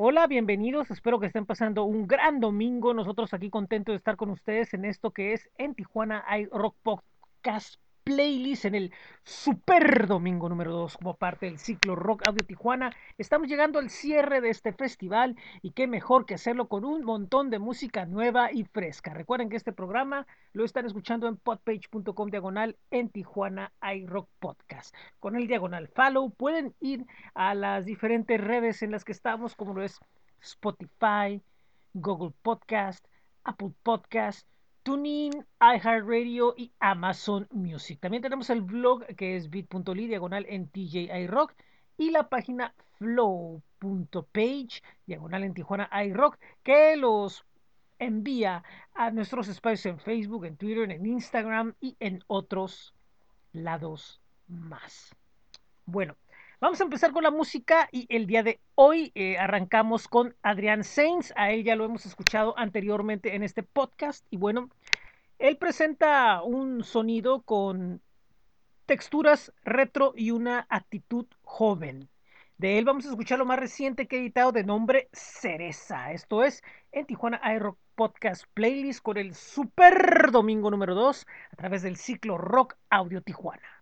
Hola, bienvenidos. Espero que estén pasando un gran domingo. Nosotros aquí contentos de estar con ustedes en esto que es en Tijuana hay Rock Podcast playlist en el Super Domingo número 2 como parte del ciclo Rock Audio Tijuana. Estamos llegando al cierre de este festival y qué mejor que hacerlo con un montón de música nueva y fresca. Recuerden que este programa lo están escuchando en podpage.com diagonal en Tijuana iRock Podcast. Con el diagonal follow pueden ir a las diferentes redes en las que estamos como lo es Spotify, Google Podcast, Apple Podcast, TuneIn, iHeartRadio y Amazon Music. También tenemos el blog que es bit.ly diagonal en TJI Rock y la página flow.page diagonal en Tijuana iRock que los envía a nuestros espacios en Facebook, en Twitter, en Instagram y en otros lados más. Bueno, Vamos a empezar con la música y el día de hoy eh, arrancamos con Adrián Sainz. A él ya lo hemos escuchado anteriormente en este podcast y bueno, él presenta un sonido con texturas retro y una actitud joven. De él vamos a escuchar lo más reciente que he editado de nombre Cereza. Esto es en Tijuana Aero Podcast Playlist con el Super Domingo número 2 a través del ciclo Rock Audio Tijuana.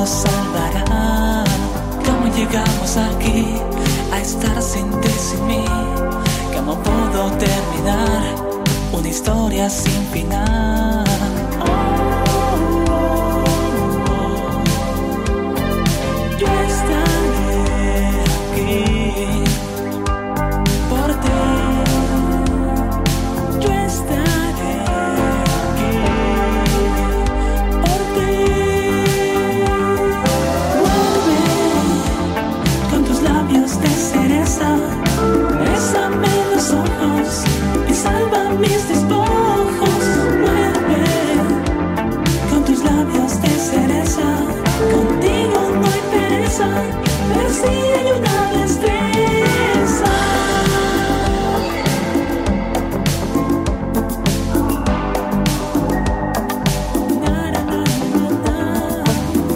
Nos salvará. ¿Cómo llegamos aquí a estar sin ti, sin mí? ¿Cómo puedo terminar una historia sin final?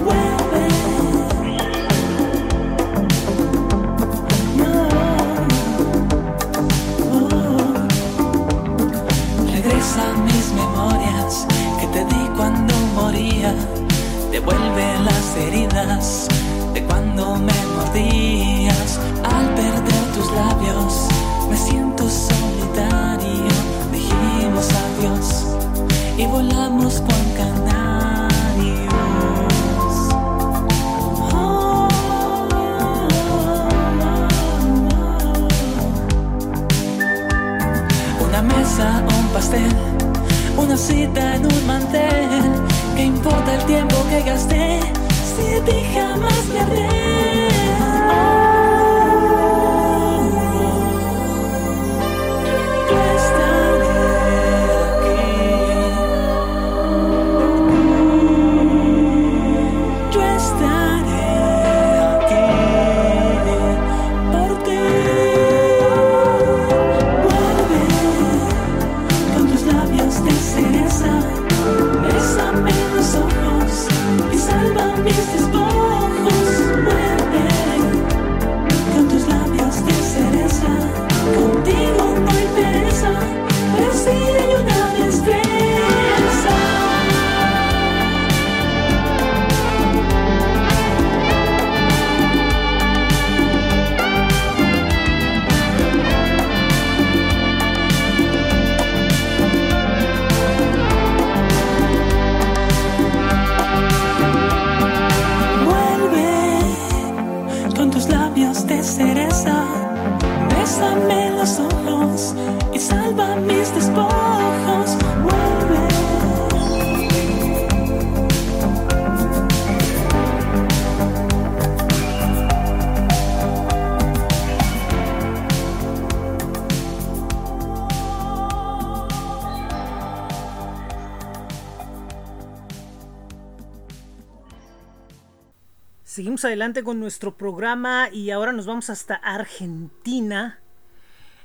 Vuelve. Regresa mis memorias que te di cuando moría. Devuelve las heridas cuando me mordías. Al perder tus labios me siento solitario. Adelante con nuestro programa y ahora nos vamos hasta Argentina,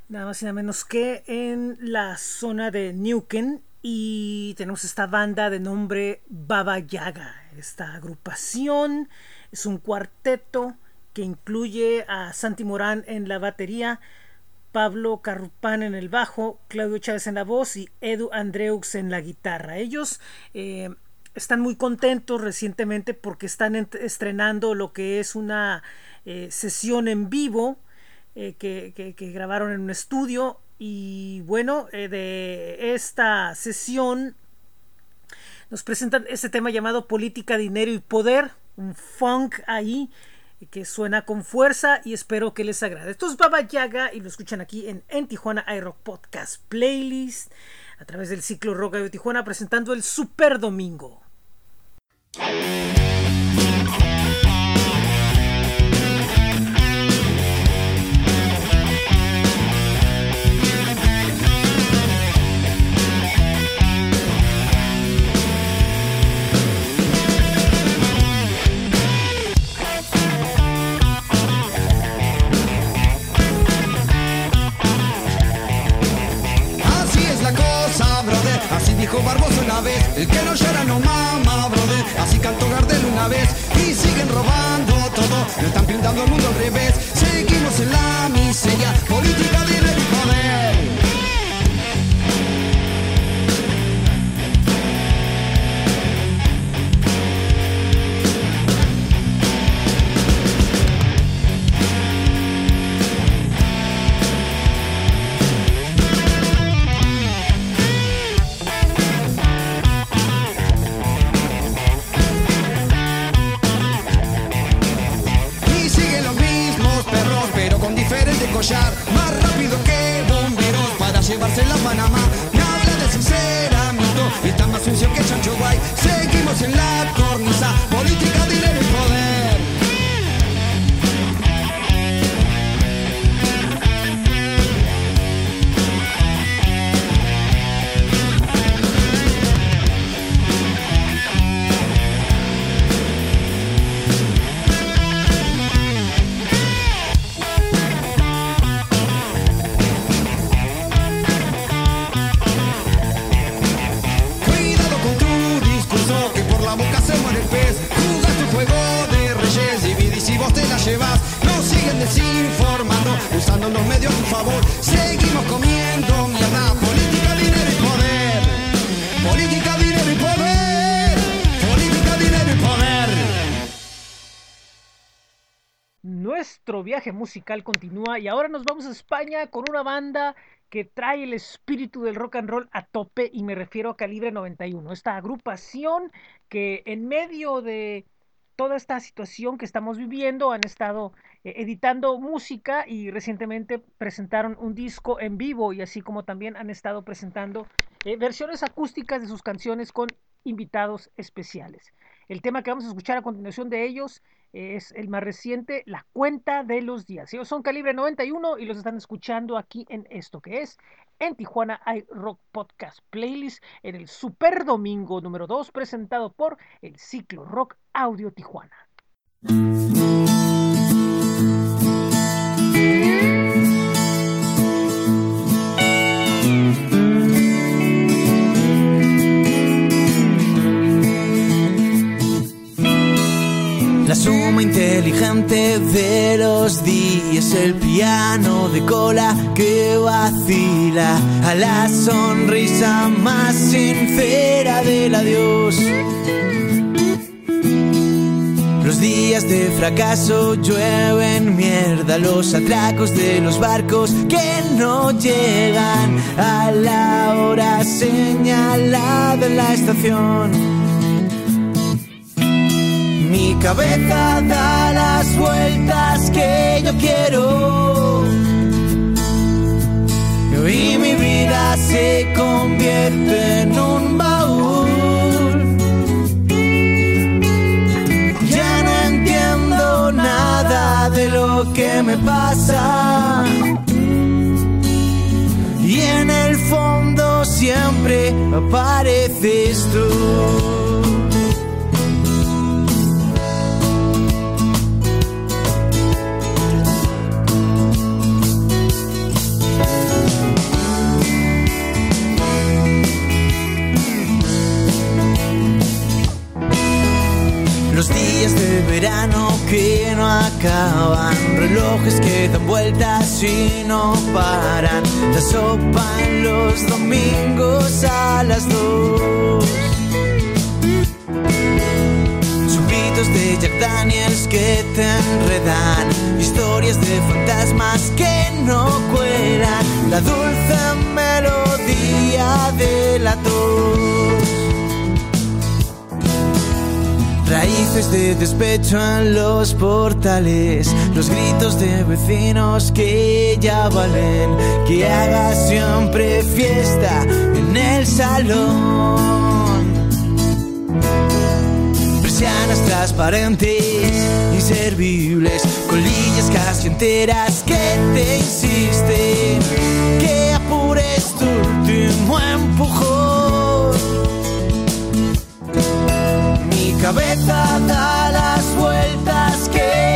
nada más y nada menos que en la zona de Neuquén y tenemos esta banda de nombre Baba Yaga. Esta agrupación es un cuarteto que incluye a Santi Morán en la batería, Pablo Carrupán en el bajo, Claudio Chávez en la voz y Edu Andreux en la guitarra. Ellos eh, están muy contentos recientemente porque están estrenando lo que es una eh, sesión en vivo eh, que, grabaron en un estudio y bueno, de esta sesión nos presentan este tema llamado Política, Dinero y Poder, un funk ahí que suena con fuerza y espero que les agrade. Esto es Baba Yaga y lo escuchan aquí en, en Tijuana iRock Podcast Playlist a través del ciclo Rock de Tijuana presentando el Super Domingo. Dijo Barbosa una vez, el que no llora no mama, Pintando el mundo al revés. Seguimos en la musical continúa y ahora nos vamos a España con una banda que trae el espíritu del rock and roll a tope y me refiero a Calibre 91, esta agrupación que en medio de toda esta situación que estamos viviendo han estado eh, editando música y recientemente presentaron un disco en vivo y así como también han estado presentando eh, versiones acústicas de sus canciones con invitados especiales. El tema que vamos a escuchar a continuación de ellos es el más reciente, La Cuenta de los Días. Ellos son calibre 91 y los están escuchando aquí en esto que es en Tijuana hay Rock Podcast Playlist en el Super Domingo número 2 presentado por el Ciclo Rock Audio Tijuana. La suma inteligente de los días, el piano de cola que vacila, a la sonrisa más sincera del adiós. Los días de fracaso llueven mierda, los atracos de los barcos que no llegan a la hora señalada en la estación. Mi cabeza da las vueltas que yo quiero. Y mi vida se convierte en un baúl. Ya no entiendo nada de lo que me pasa. Y en el fondo siempre apareces tú. Acaban, relojes que dan vueltas y no paran. La sopa los domingos a las dos. Chupitos de Jack Daniels que te enredan, historias de fantasmas que no cuelan. La dulce melodía de la tos. Raíces de despecho en los portales, los gritos de vecinos que ya valen, que haga siempre fiesta en el salón. Persianas transparentes, inservibles, colillas casi enteras que te insisten que apures tu último empujón. Cabeza da las vueltas que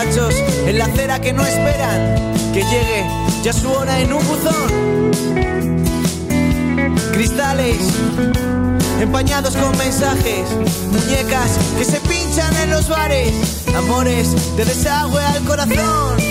borrachos en la acera que no esperan que llegue ya su hora en un buzón. Cristales empañados con mensajes, muñecas que se pinchan en los bares, amores de desagüe al corazón.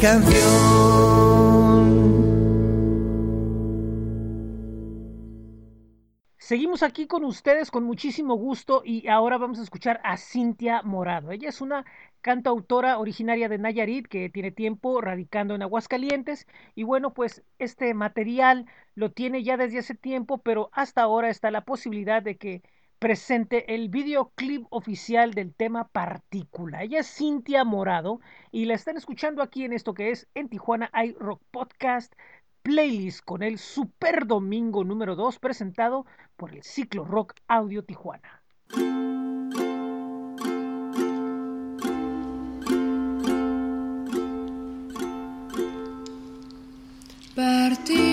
Canción. Seguimos aquí con ustedes con muchísimo gusto y ahora vamos a escuchar a Cintia Morado. Ella es una cantautora originaria de Nayarit que tiene tiempo radicando en Aguascalientes y bueno, pues este material lo tiene ya desde hace tiempo, pero hasta ahora está la posibilidad de que presente el videoclip oficial del tema Partícula. Ella es Cintia Morado y la están escuchando aquí en esto que es en Tijuana iRock Podcast playlist con el Super Domingo número 2 presentado por el Ciclo Rock Audio Tijuana. Particular.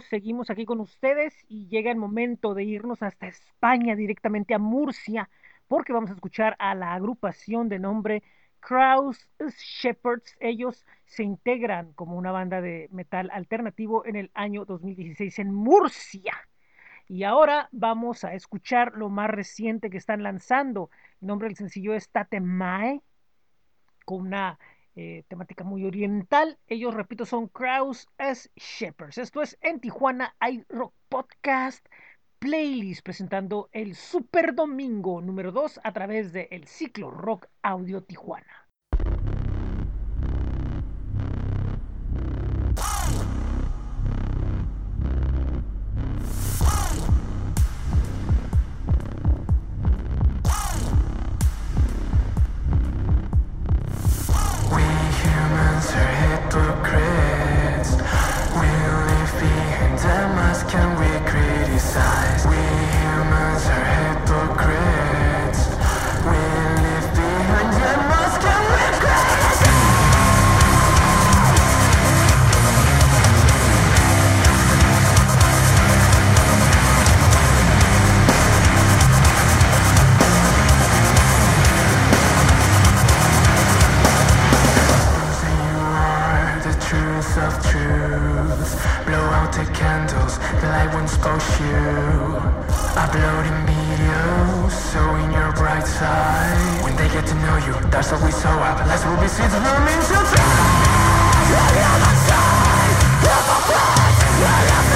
Seguimos aquí con ustedes y llega el momento de irnos hasta España, directamente a Murcia, porque vamos a escuchar a la agrupación de nombre Kraus Shepherds. Ellos se integran como una banda de metal alternativo en el año 2016 en Murcia. Y ahora vamos a escuchar lo más reciente que están lanzando. El nombre del sencillo es Tatemae, con una eh, temática muy oriental. Ellos, repito, son Kraus as Shepherds. Esto es en Tijuana iRock Podcast Playlist, presentando el Super Domingo número 2 a través de el ciclo Rock Audio Tijuana. Light won't expose you. Uploading videos, showing your bright side. When they get to know you, that's what we show up. Lies will be seeds blooming to try. Discovery,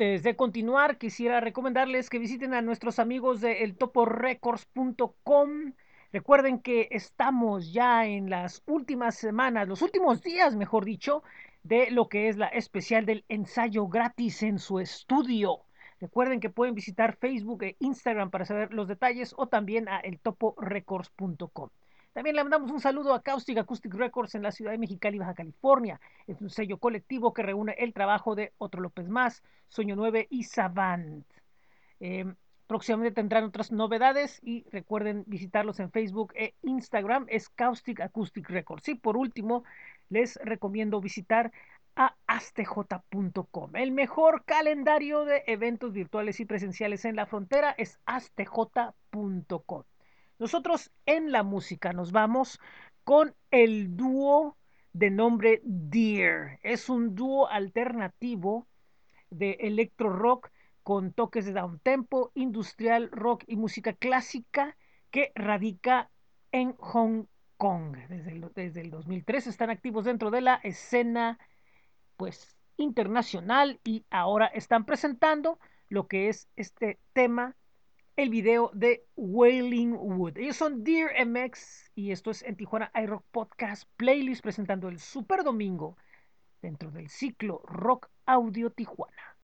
Antes de continuar, quisiera recomendarles que visiten a nuestros amigos de eltoporecords.com. Recuerden que estamos ya en las últimas semanas, los últimos días, mejor dicho, de lo que es la especial del ensayo gratis en su estudio. Recuerden que pueden visitar Facebook e Instagram para saber los detalles o también a eltoporecords.com. También le mandamos un saludo a Caustic Acoustic Records en la ciudad de Mexicali, Baja California. Es un sello colectivo que reúne el trabajo de Otro López Más, Sueño 9 y Savant. Eh, próximamente tendrán otras novedades y recuerden visitarlos en Facebook e Instagram. Es Caustic Acoustic Records. Y por último, les recomiendo visitar a astj.com. El mejor calendario de eventos virtuales y presenciales en la frontera es astj.com. Nosotros en la música nos vamos con el dúo de nombre Deer. Es un dúo alternativo de electro rock con toques de down tempo, industrial rock y música clásica que radica en Hong Kong. Desde el, desde el 2003 están activos dentro de la escena pues internacional y ahora están presentando lo que es este tema el video de Wailing Wood. Ellos son Dear MX y esto es en Tijuana iRock Podcast Playlist presentando el Super Domingo dentro del ciclo Rock Audio Tijuana.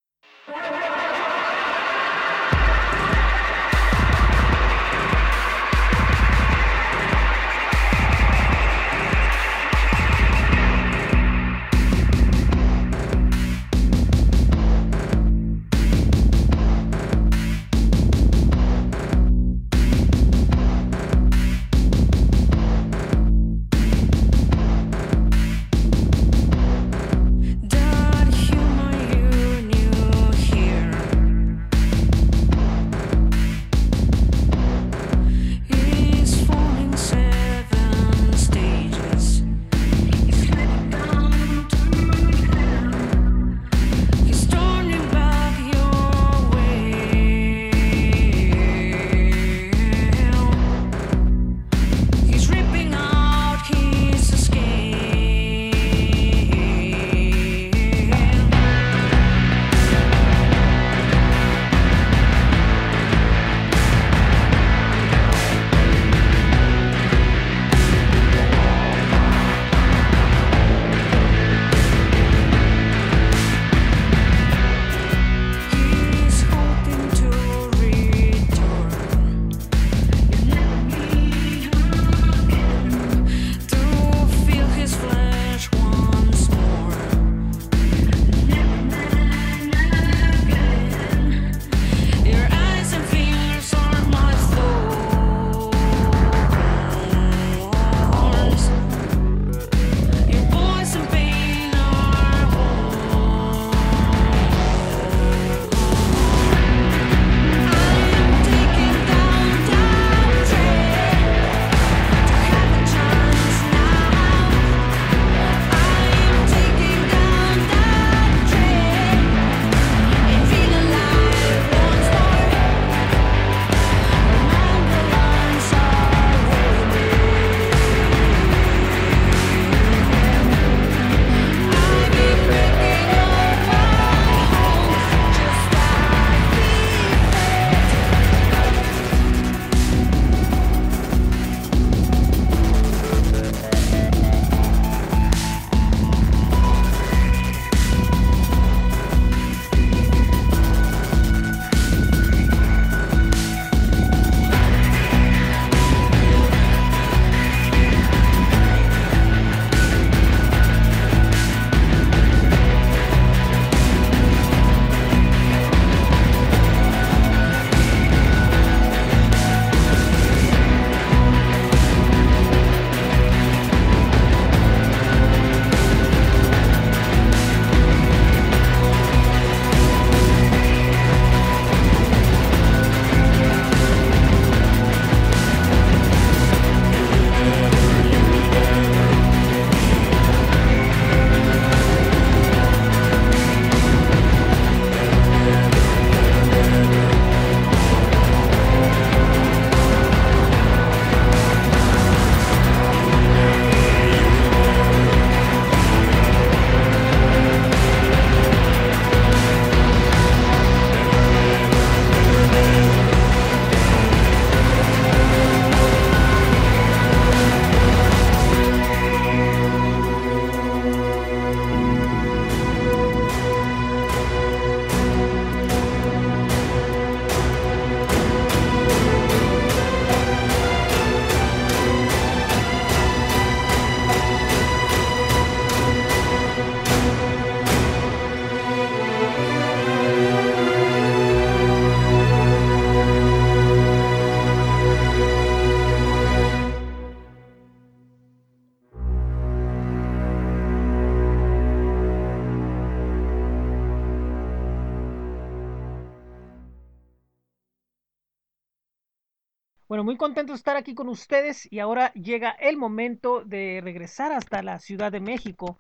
Bueno, muy contento de estar aquí con ustedes y ahora llega el momento de regresar hasta la Ciudad de México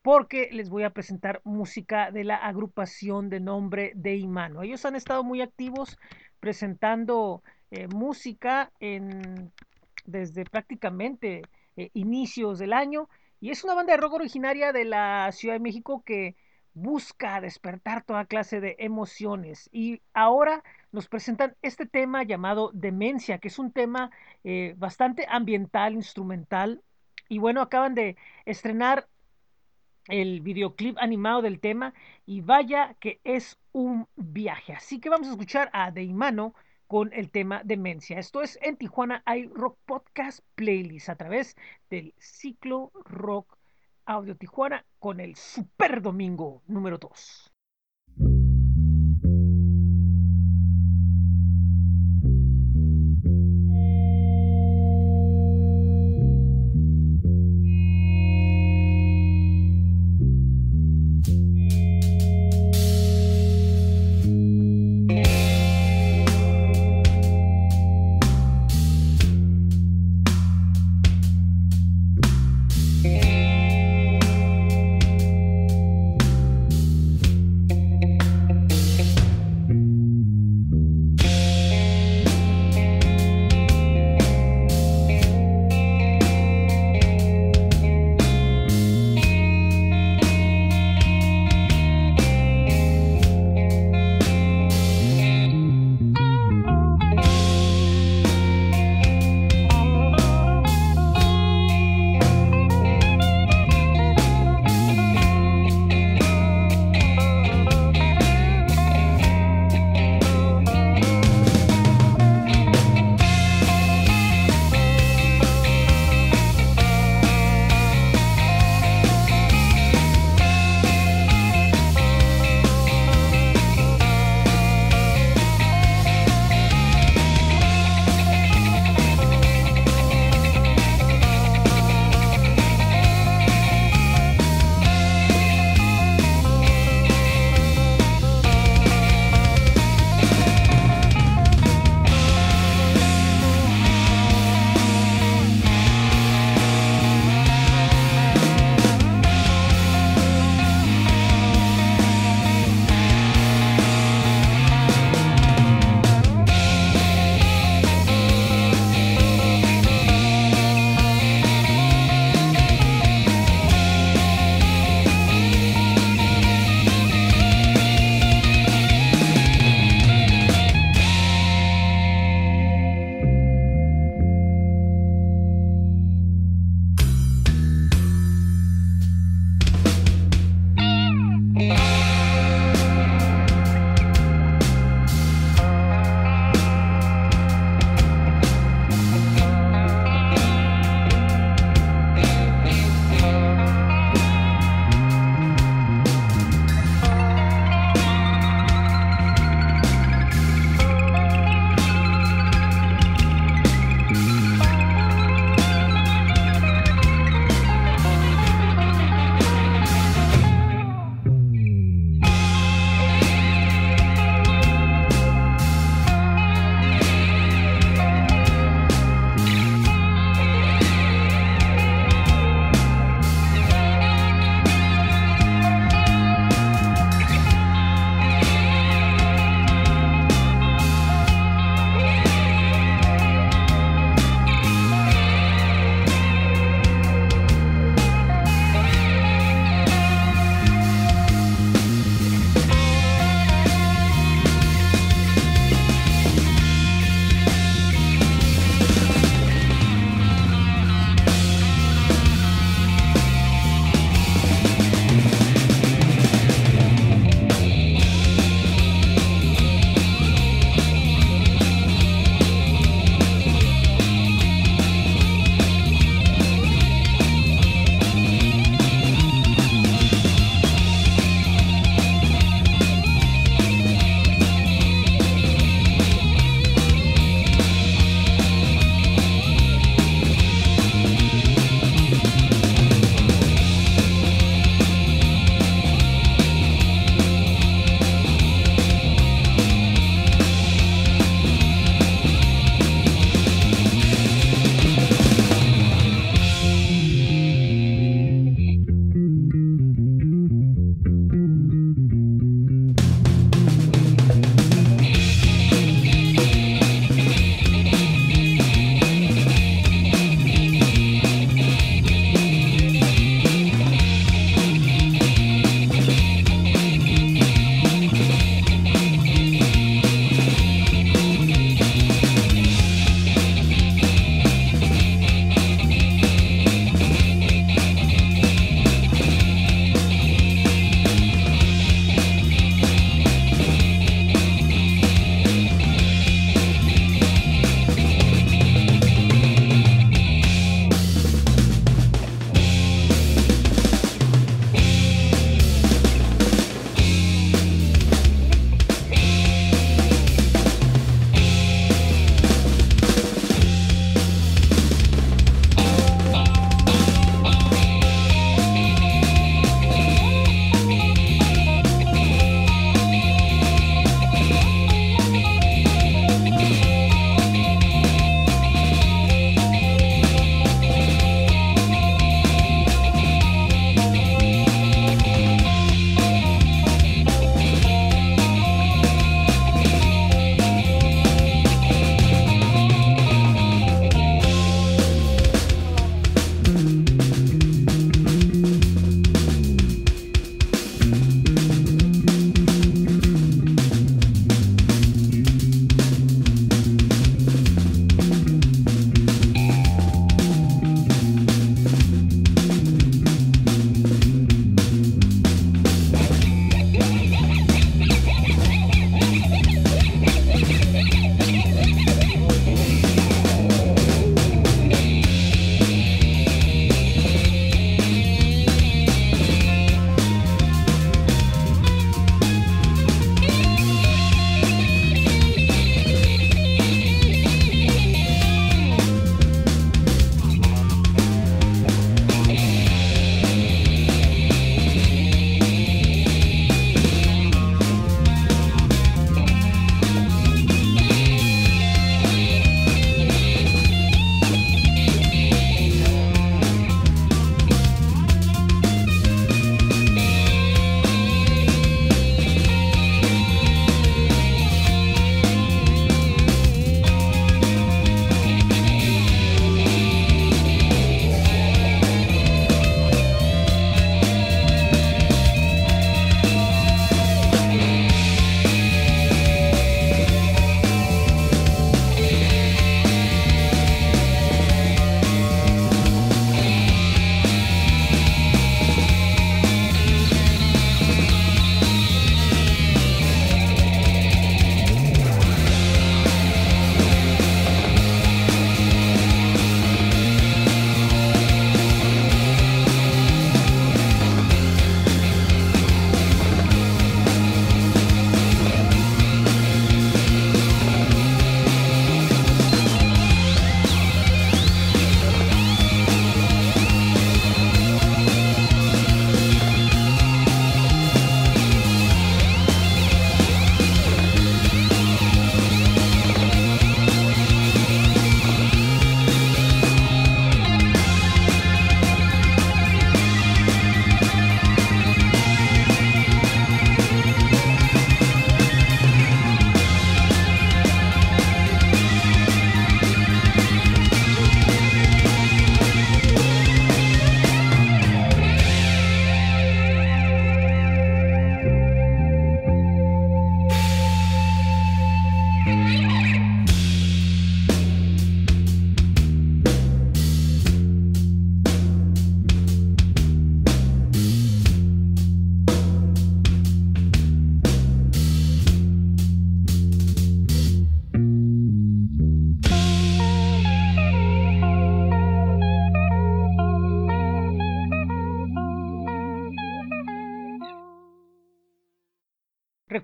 porque les voy a presentar música de la agrupación de nombre de Imano. Ellos han estado muy activos presentando eh, música en, desde prácticamente eh, inicios del año y es una banda de rock originaria de la Ciudad de México que busca despertar toda clase de emociones y ahora nos presentan este tema llamado Demencia, que es un tema eh, bastante ambiental, instrumental. Y bueno, acaban de estrenar el videoclip animado del tema y vaya que es un viaje. Así que vamos a escuchar a Deimano con el tema Demencia. Esto es en Tijuana hay Rock Podcast Playlist a través del ciclo Rock Audio Tijuana con el Super Domingo número 2.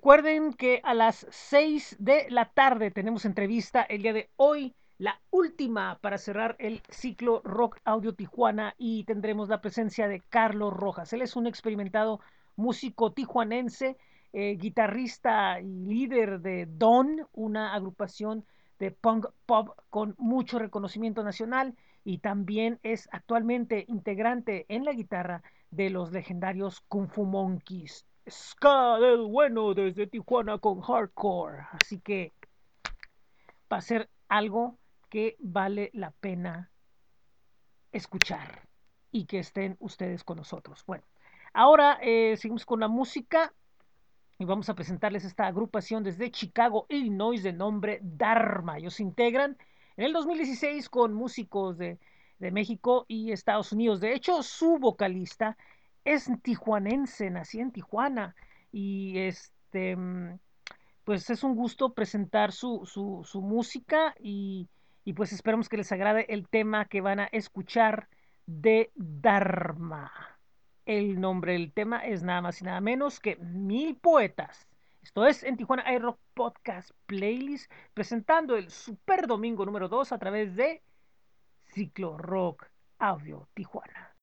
Recuerden que a las 6 de la tarde tenemos entrevista el día de hoy, la última para cerrar el ciclo Rock Audio Tijuana y tendremos la presencia de Carlos Rojas. Él es un experimentado músico tijuanense, eh, guitarrista y líder de Don, una agrupación de punk pop con mucho reconocimiento nacional y también es actualmente integrante en la guitarra de los legendarios Kung Fu Monkeys ska del bueno desde Tijuana con hardcore. Así que va a ser algo que vale la pena escuchar y que estén ustedes con nosotros. Bueno, ahora eh, seguimos con la música y vamos a presentarles esta agrupación desde Chicago, Illinois, de nombre Dharma. Ellos se integran en el 2016 con músicos de, de México y Estados Unidos. De hecho, su vocalista es tijuanense, nací en Tijuana y este, mm, pues es un gusto presentar su, su, música y, y, pues esperamos que les agrade el tema que van a escuchar de Dharma. El nombre del tema es nada más y nada menos que Mil Poetas. Esto es en Tijuana Air Podcast Playlist, presentando el Super Domingo número 2 a través de Ciclo Rock Audio Tijuana.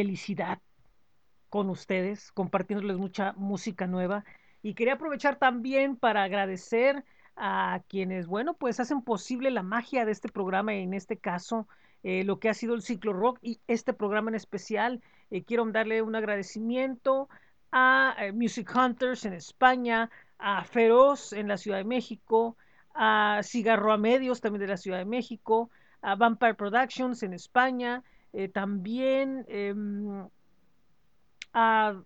Felicidad con ustedes, compartiéndoles mucha música nueva. Y quería aprovechar también para agradecer a quienes, bueno, pues hacen posible la magia de este programa, en este caso, eh, lo que ha sido el ciclo rock y este programa en especial. Eh, quiero darle un agradecimiento a eh, Music Hunters en España, a Feroz en la Ciudad de México, a Cigarro a Medios también de la Ciudad de México, a Vampire Productions en España, eh, también em, a,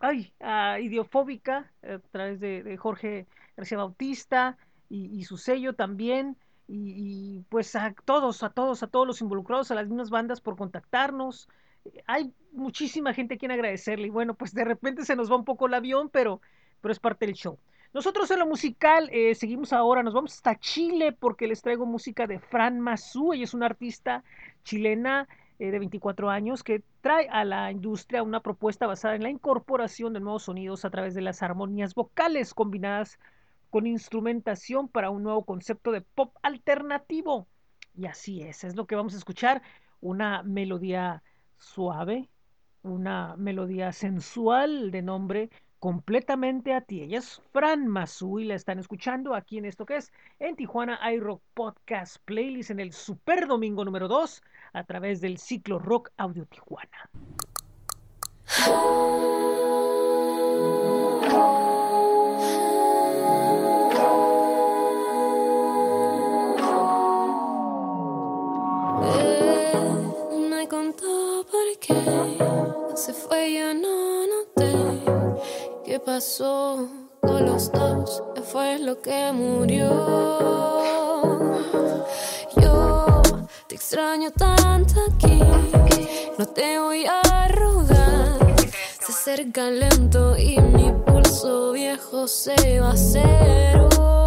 ay, a Idiofóbica, a través de, de Jorge García Bautista y, su sello también. y, pues a todos, a todos, a todos los involucrados, a las mismas bandas por contactarnos. Hay muchísima gente a quien agradecerle y bueno, pues de repente se nos va un poco el avión, pero, pero es parte del show. Nosotros en lo musical eh, seguimos ahora, nos vamos hasta Chile porque les traigo música de Fran Mazú, ella es una artista chilena eh, de 24 años que trae a la industria una propuesta basada en la incorporación de nuevos sonidos a través de las armonías vocales combinadas con instrumentación para un nuevo concepto de pop alternativo. Y así es, es lo que vamos a escuchar, una melodía suave, una melodía sensual de nombre completamente a ti. Ella es Fran Mazú y la están escuchando aquí en esto que es en Tijuana iRock Podcast Playlist en el Super Domingo número 2 a través del ciclo Rock Audio Tijuana. Él me contó se fue, ya no noté pasó con los dos, fue lo que murió. Yo te extraño tanto aquí, no te voy a rogar. Se acerca lento y mi pulso viejo se va a cero.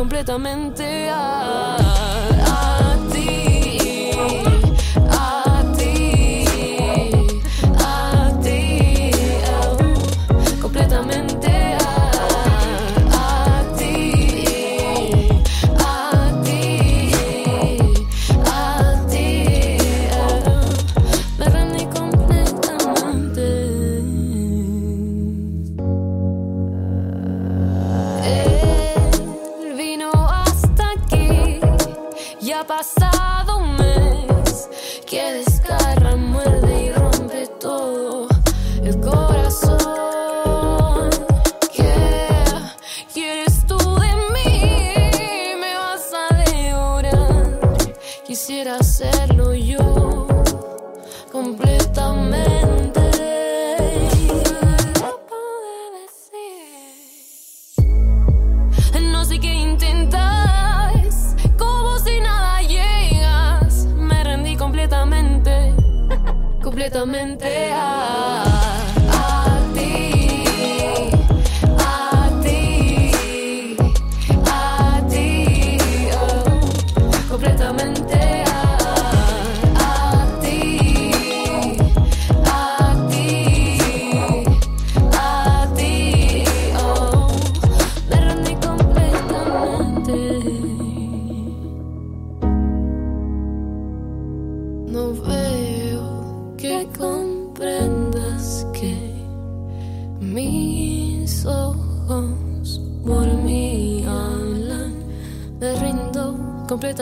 Completamente. A,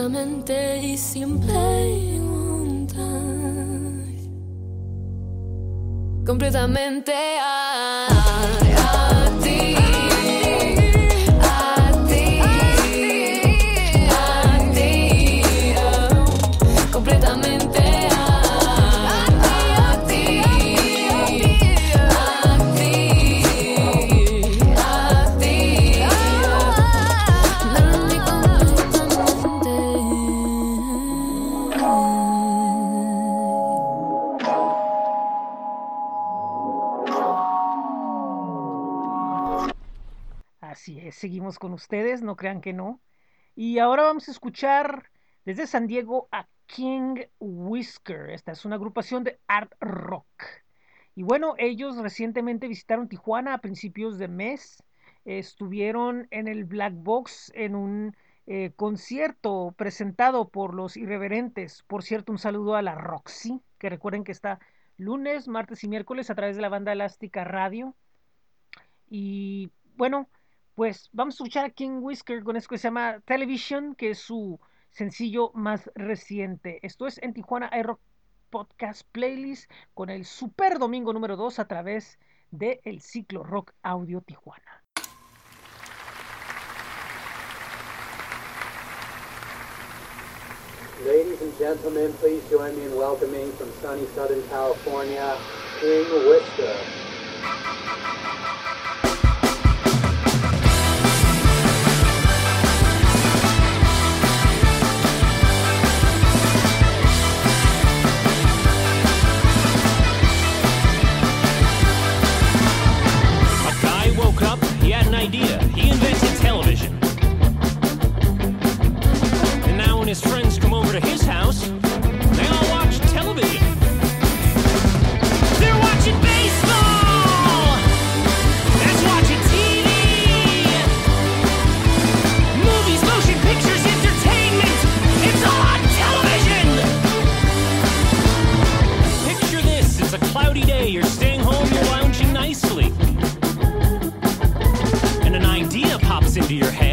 completamente y sin preguntar. Completamente a, Con ustedes, no crean que no. Y ahora vamos a escuchar desde San Diego a King Whisker. Esta es una agrupación de art rock. Y bueno, ellos recientemente visitaron Tijuana a principios de mes. Estuvieron en el Black Box en un eh, concierto presentado por los irreverentes. Por cierto, un saludo a la Roxy, que recuerden que está lunes, martes y miércoles a través de la banda elástica radio. Y bueno, pues vamos a escuchar a King Whisker con esto que se llama Television, que es su sencillo más reciente. Esto es en Tijuana iRock Podcast Playlist con el Super Domingo número 2 a través del el ciclo Rock Audio Tijuana. Ladies and gentlemen, please join me in welcoming from sunny Southern California, King Whisker. Idea. He invented television. And now when his friends come over to his house, they all watch television. to your head.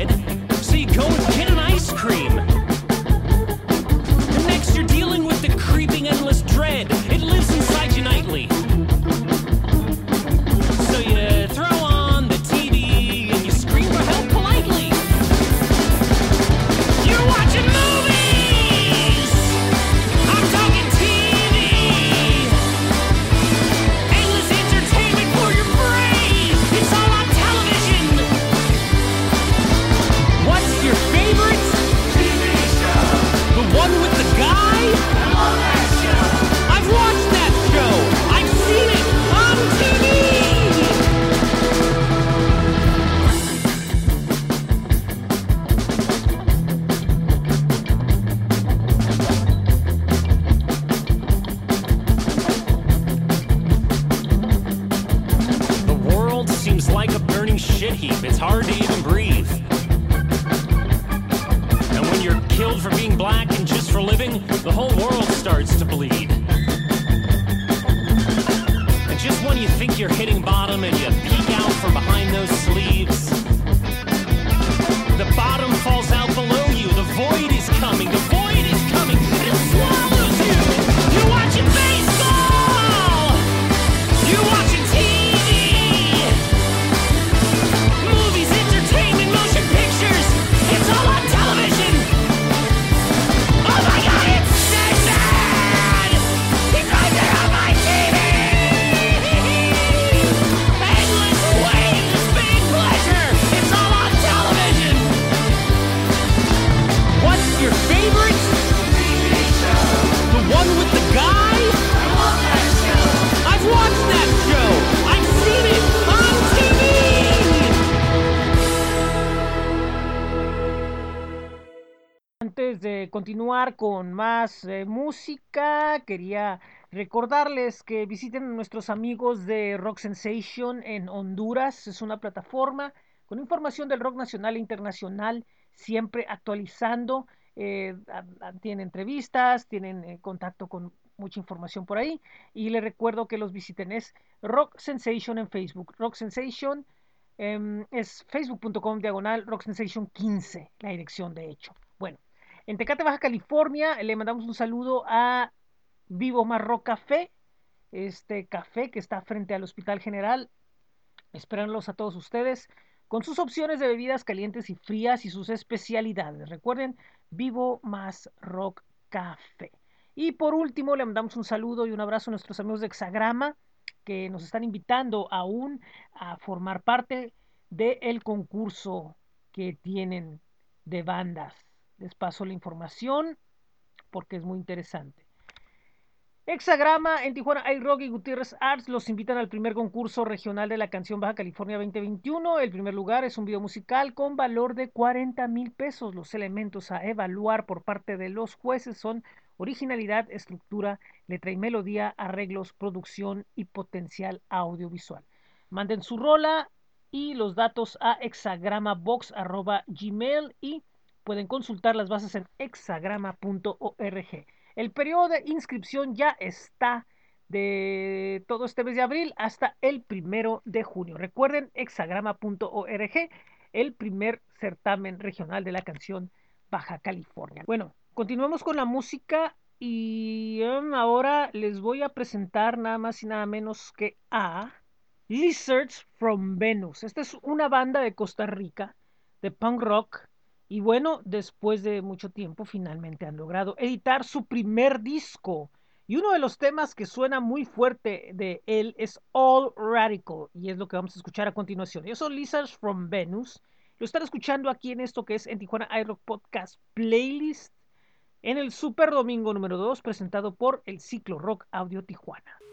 Recordarles que visiten a nuestros amigos de Rock Sensation en Honduras. Es una plataforma con información del rock nacional e internacional, siempre actualizando. eh, tienen entrevistas, tienen eh, contacto con mucha información por ahí. Y les recuerdo que los visiten. Es Rock Sensation en Facebook. Rock Sensation em, es facebook.com diagonal Rock Sensation 15, la dirección de hecho. Bueno, en Tecate, Baja California, le mandamos un saludo a Vivo Marro Café, este café que está frente al Hospital General. Esperándolos a todos ustedes con sus opciones de bebidas calientes y frías y sus especialidades. Recuerden, Vivo más Rock Café. Y por último, le mandamos un saludo y un abrazo a nuestros amigos de Hexagrama que nos están invitando aún a formar parte del concurso que tienen de bandas. Les paso la información porque es muy interesante. Hexagrama en Tijuana, iRock y Gutiérrez Arts los invitan al primer concurso regional de la canción Baja California 2021. El primer lugar es un video musical con valor de 40 mil pesos. Los elementos a evaluar por parte de los jueces son originalidad, estructura, letra y melodía, arreglos, producción y potencial audiovisual. Manden su rola y los datos a hexagramabox.gmail y pueden consultar las bases en hexagrama.org. El periodo de inscripción ya está de todo este mes de abril hasta el primero de junio. Recuerden hexagrama.org, el primer certamen regional de la canción Baja California. Bueno, continuamos con la música y um, ahora les voy a presentar nada más y nada menos que a Lizards from Venus. Esta es una banda de Costa Rica de punk rock Y bueno, después de mucho tiempo, finalmente han logrado editar su primer disco. Y uno de los temas que suena muy fuerte de él es All Radical, y es lo que vamos a escuchar a continuación. Ellos son Lizards from Venus. Lo están escuchando aquí en esto que es en Tijuana iRock Podcast Playlist, en el Super Domingo número 2, presentado por el Ciclo Rock Audio Tijuana.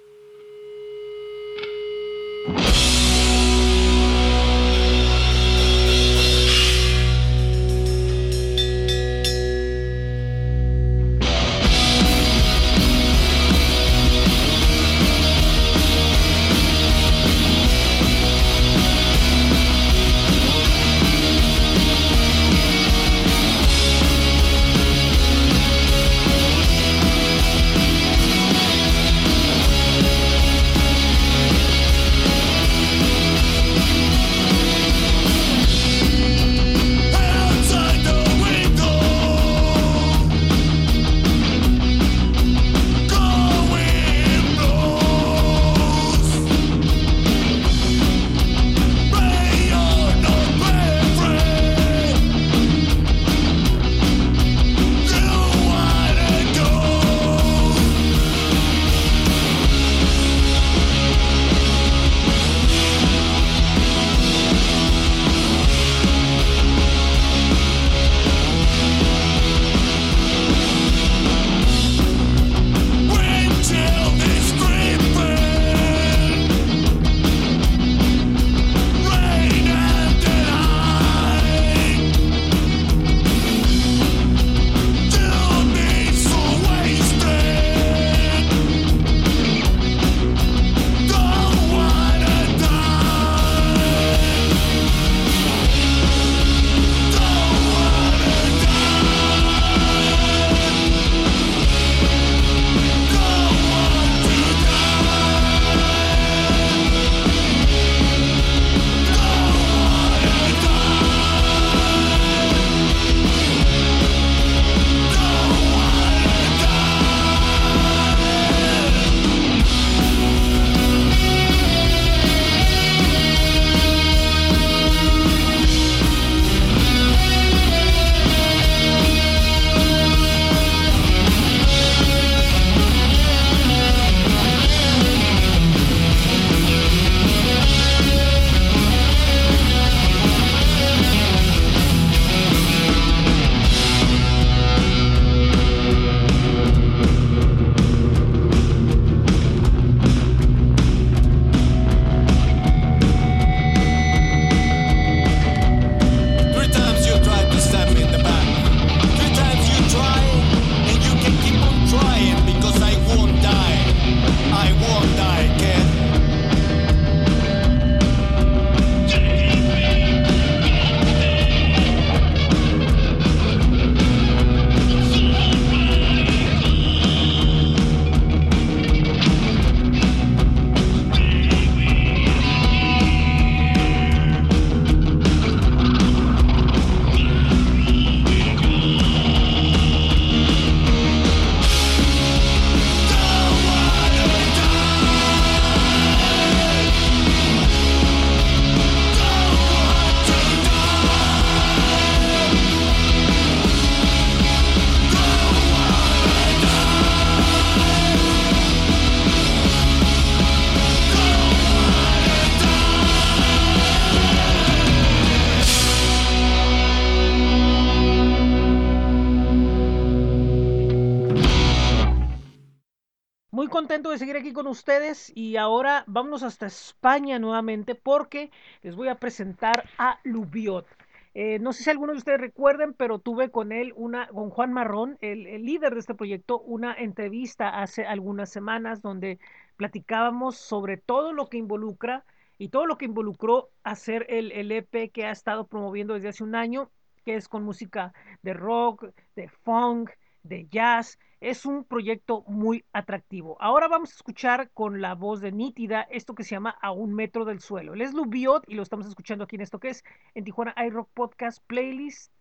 Ustedes y ahora vámonos hasta España nuevamente porque les voy a presentar a Lubiot. Eh, no sé si algunos de ustedes recuerden, pero tuve con él una, con Juan Marrón, el, líder de este proyecto, una entrevista hace algunas semanas donde platicábamos sobre todo lo que involucra y todo lo que involucró hacer el, el EP que ha estado promoviendo desde hace un año, que es con música de rock, de funk, de jazz. Es un proyecto muy atractivo. Ahora vamos a escuchar con la voz de Nítida esto que se llama A un metro del suelo. Él es Lubiot y lo estamos escuchando aquí en esto que es en Tijuana iRock Podcast Playlist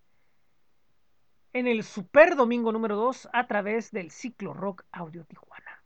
en el Super Domingo número 2 a través del Ciclo Rock Audio Tijuana.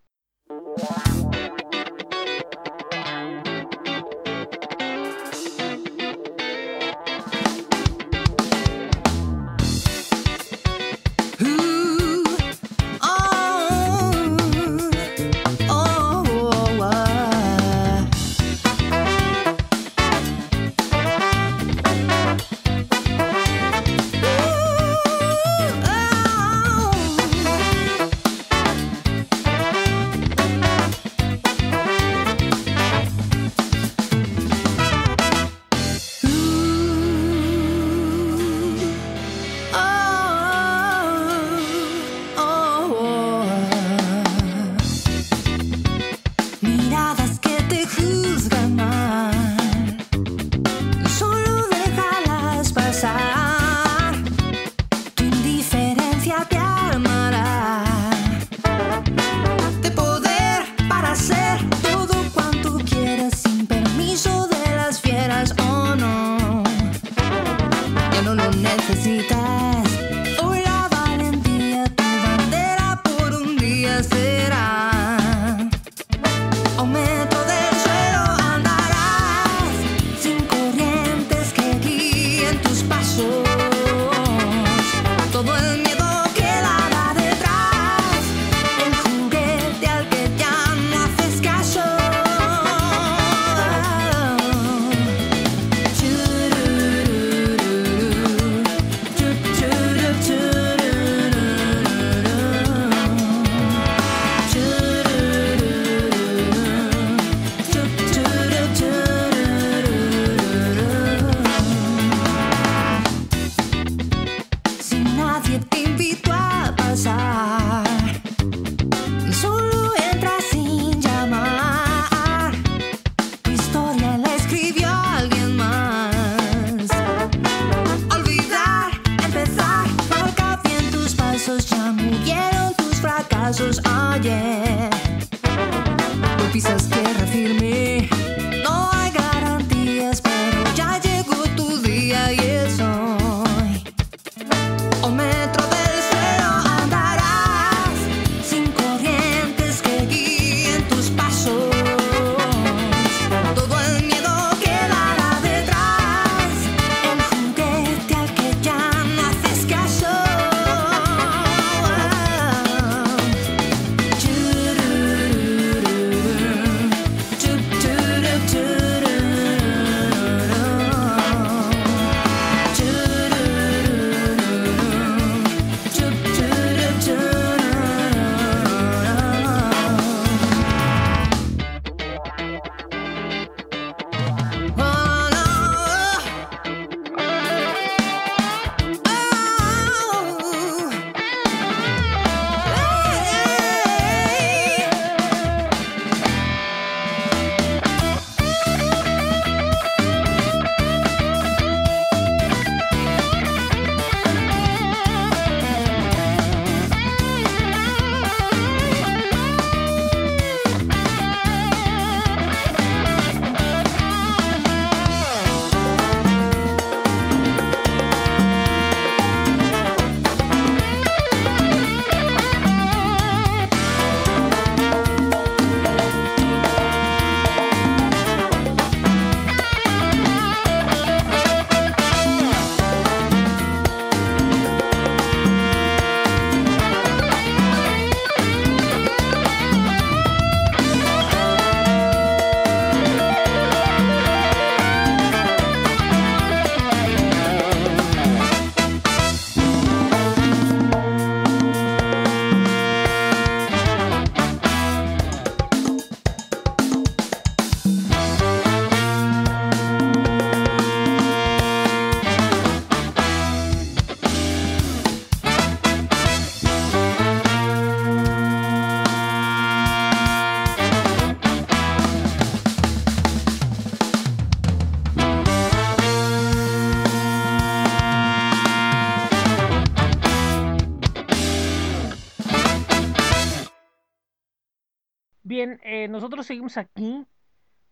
Bien, eh, nosotros seguimos aquí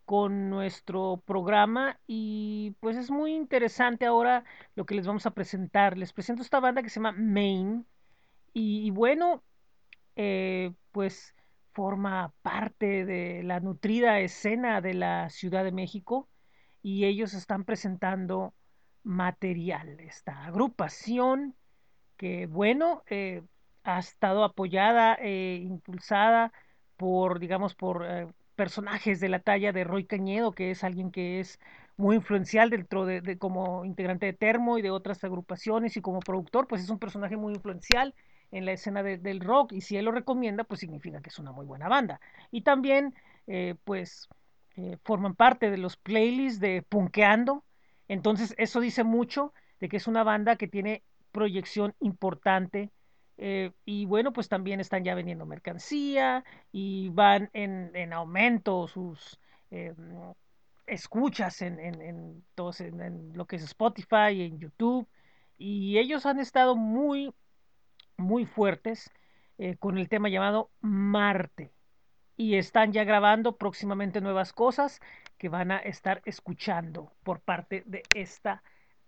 con nuestro programa y pues es muy interesante ahora lo que les vamos a presentar. Les presento esta banda que se llama Maine y, bueno, eh, pues forma parte de la nutrida escena de la Ciudad de México y ellos están presentando material. Esta agrupación que bueno, eh, ha estado apoyada e impulsada por, digamos, por eh, personajes de la talla de Roy Cañedo, que es alguien que es muy influencial dentro de, como integrante de Termo y de otras agrupaciones y como productor, pues es un personaje muy influencial en la escena de, del rock y si él lo recomienda, pues significa que es una muy buena banda. Y también, eh, pues, eh, forman parte de los playlists de Punkeando, entonces eso dice mucho de que es una banda que tiene proyección importante eh, y bueno, pues también están ya vendiendo mercancía y van en, en aumento sus eh, escuchas en, en, todos, en, lo que es Spotify en YouTube. Y ellos han estado muy, muy fuertes eh, con el tema llamado Marte. Y están ya grabando próximamente nuevas cosas que van a estar escuchando por parte de esta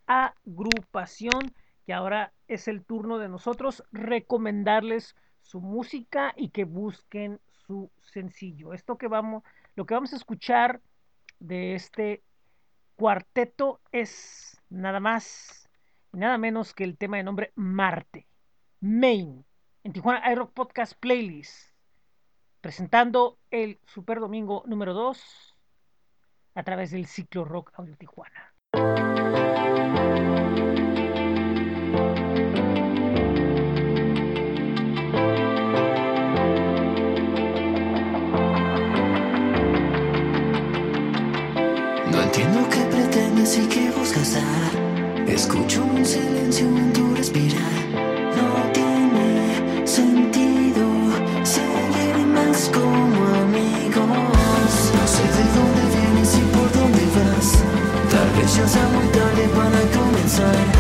agrupación que ahora es el turno de nosotros recomendarles su música y que busquen su sencillo. Esto que vamos, lo que vamos a escuchar de este cuarteto es nada más y nada menos que el tema de nombre Marte, Main, en Tijuana iRock Podcast Playlist, presentando el Super Domingo número 2 a través del ciclo Rock Audio Tijuana. Pretendes y qué buscas dar. Escucho un silencio en tu respirar. No tiene sentido seguir más como amigos. No sé de dónde vienes y por dónde vas. Tal vez ya sea muy tarde para comenzar.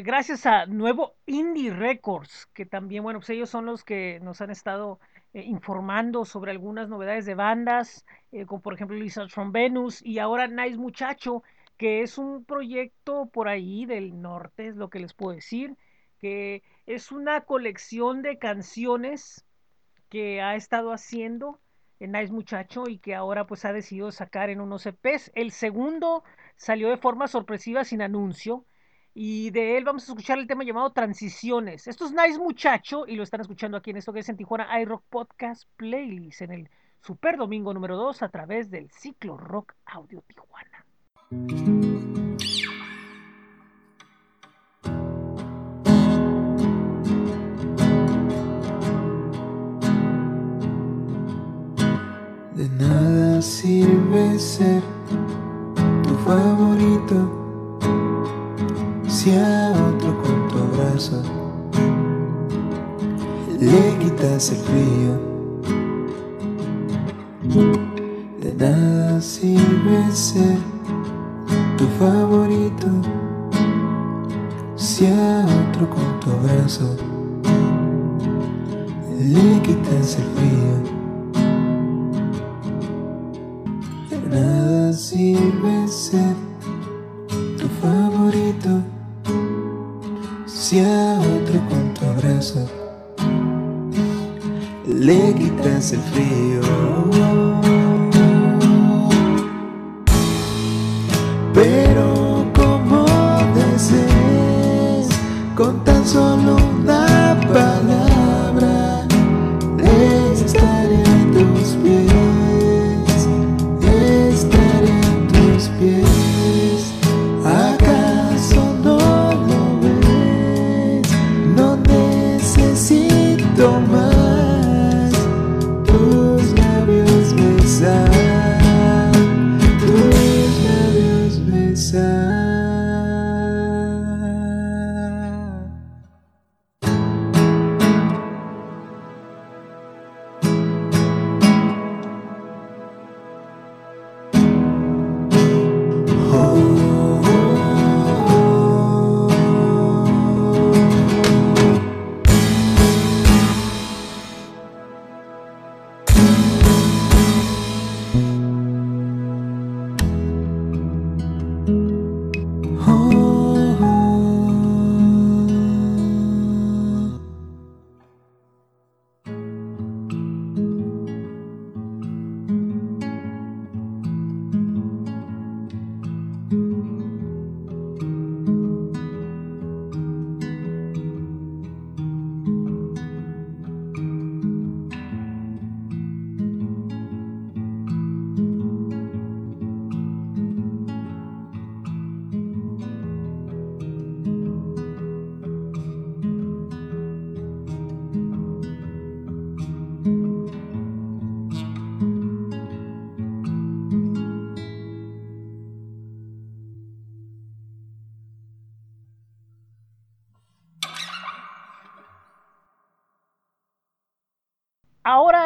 Eh, gracias a Nuevo Indie Records, que también, bueno, pues ellos son los que nos han estado eh, informando sobre algunas novedades de bandas, eh, como por ejemplo Lizard from Venus y ahora Nice Muchacho, que es un proyecto por ahí del norte, es lo que les puedo decir, que es una colección de canciones que ha estado haciendo el Nice Muchacho y que ahora pues ha decidido sacar en unos EPs. El segundo salió de forma sorpresiva sin anuncio y de él vamos a escuchar el tema llamado Transiciones. Esto es Nice Muchacho y lo están escuchando aquí en esto que es en Tijuana iRock Podcast Playlist en el Super Domingo número 2 a través del ciclo Rock Audio Tijuana. De nada sirve ser tu favorito si a otro con tu abrazo le quitas el frío. De nada sirve ser tu favorito si a otro con tu abrazo le quitas el frío. De nada sirve ser otro con tu abrazo le quitas el frío. Pero como desees, con tan solo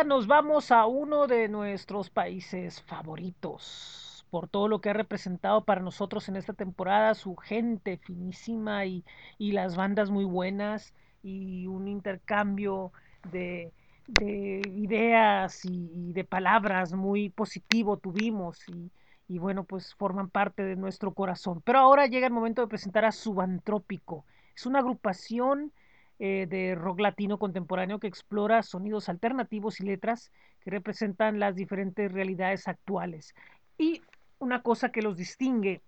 nos vamos a uno de nuestros países favoritos por todo lo que ha representado para nosotros en esta temporada, su gente finísima y, y las bandas muy buenas y un intercambio de, de ideas y, de palabras muy positivo tuvimos y, y bueno, pues forman parte de nuestro corazón. Pero ahora llega el momento de presentar a Subantrópico. Es una agrupación eh, de rock latino contemporáneo que explora sonidos alternativos y letras que representan las diferentes realidades actuales. Y una cosa que los distingue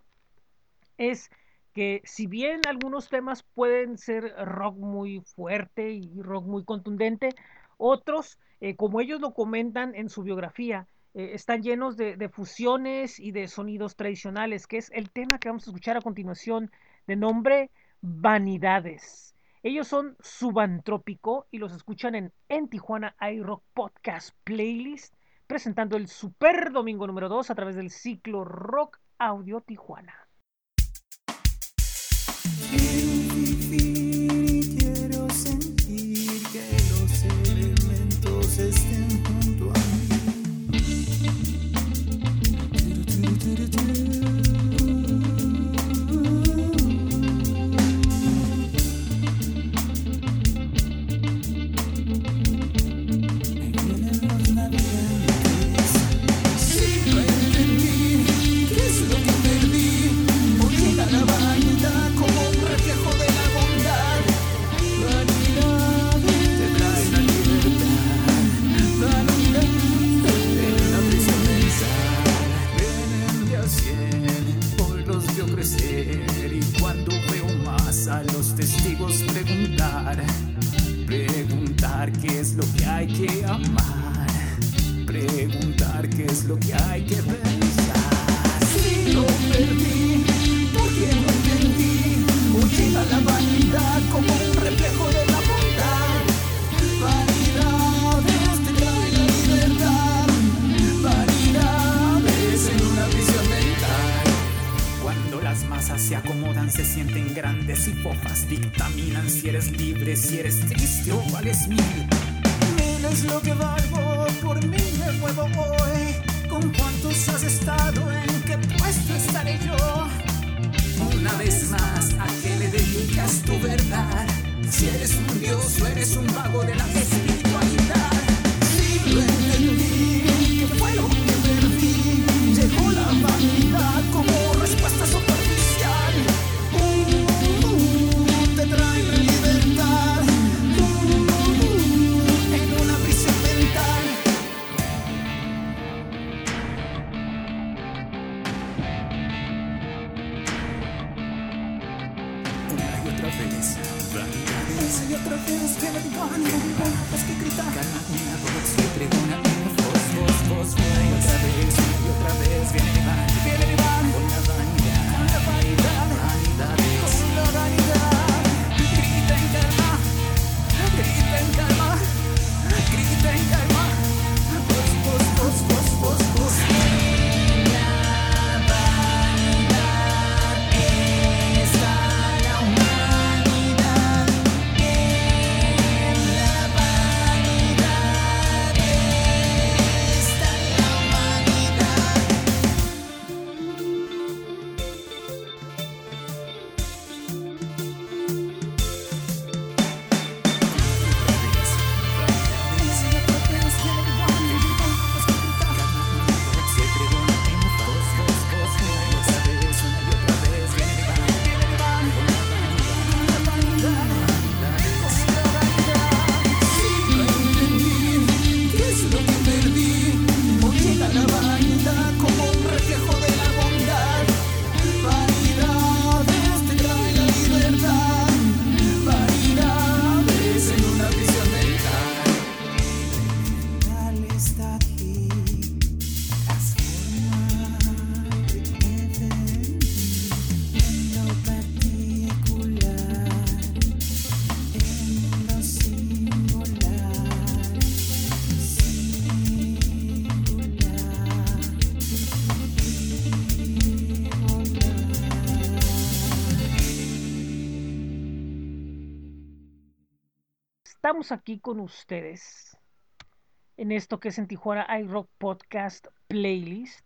es que si bien algunos temas pueden ser rock muy fuerte y rock muy contundente, otros, eh, como ellos lo comentan en su biografía, eh, están llenos de, de, fusiones y de sonidos tradicionales, que es el tema que vamos a escuchar a continuación de nombre Vanidades. Ellos son Subantrópico y los escuchan en, en Tijuana iRock Podcast Playlist, presentando el Super Domingo número 2 a través del ciclo Rock Audio Tijuana. Quiero sentir. a los testigos preguntar, preguntar qué es lo que hay que amar, preguntar qué es lo que hay que pensar. Si lo perdí, porque no entendí, muchita la vanidad. Con Se acomodan, se sienten grandes y fofas. Dictaminan si eres libre, si eres triste o vales mil. Mil es lo que valgo, por mí me muevo hoy. ¿Con cuántos has estado? ¿En qué puesto estaré yo? Una vez más, ¿a qué le dedicas tu verdad? Si eres un dios o eres un vago de la espiritualidad. Aquí con ustedes en esto que es en Tijuana iRock Podcast Playlist.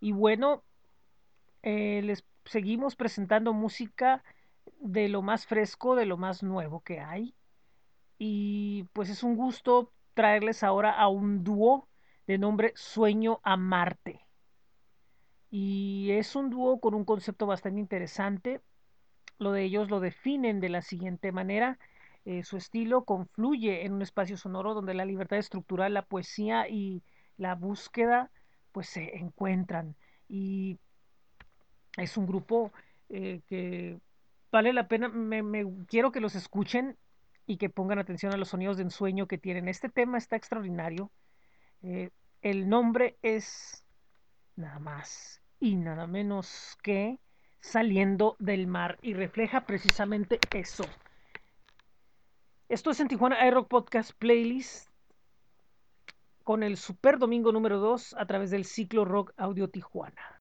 Y bueno, eh, les seguimos presentando música de lo más fresco, de lo más nuevo que hay. Y pues es un gusto traerles ahora a un dúo de nombre Sueño a Marte. Y es un dúo con un concepto bastante interesante. Lo de ellos lo definen de la siguiente manera. Eh, su estilo confluye en un espacio sonoro donde la libertad estructural, la poesía y la búsqueda pues se encuentran. Y es un grupo eh, que vale la pena, me, quiero que los escuchen y que pongan atención a los sonidos de ensueño que tienen. Este tema está extraordinario. Eh, el nombre es nada más y nada menos que saliendo del mar y refleja precisamente eso. Esto es en Tijuana iRock Podcast Playlist con el Super Domingo número 2 a través del ciclo Rock Audio Tijuana.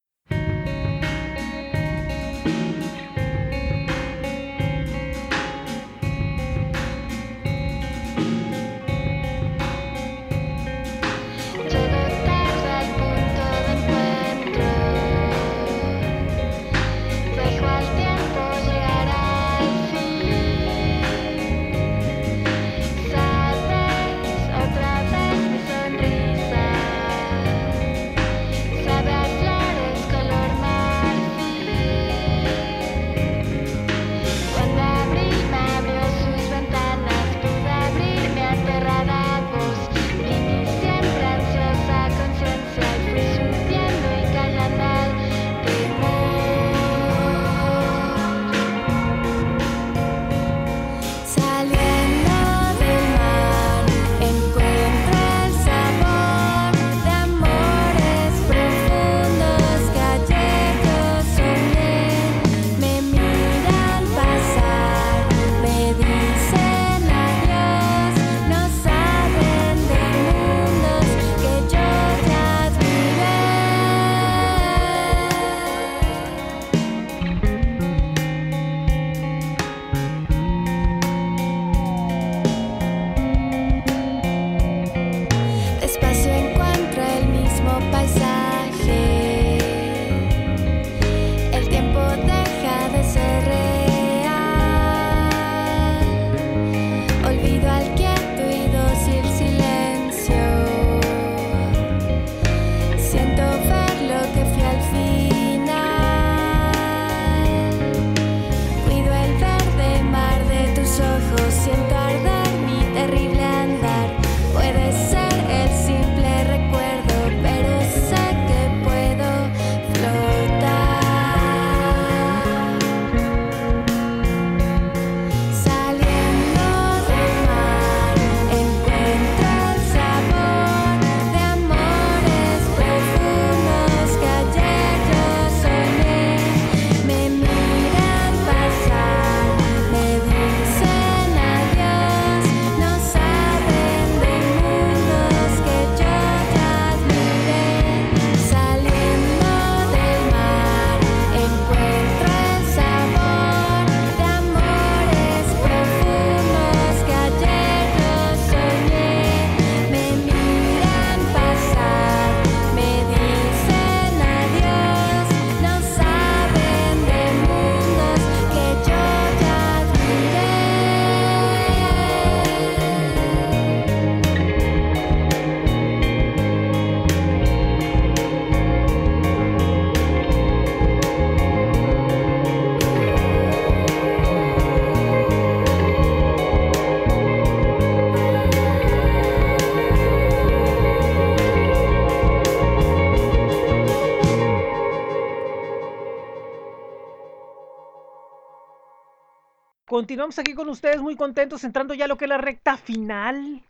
Continuamos aquí con ustedes muy contentos, entrando ya a lo que es la recta final.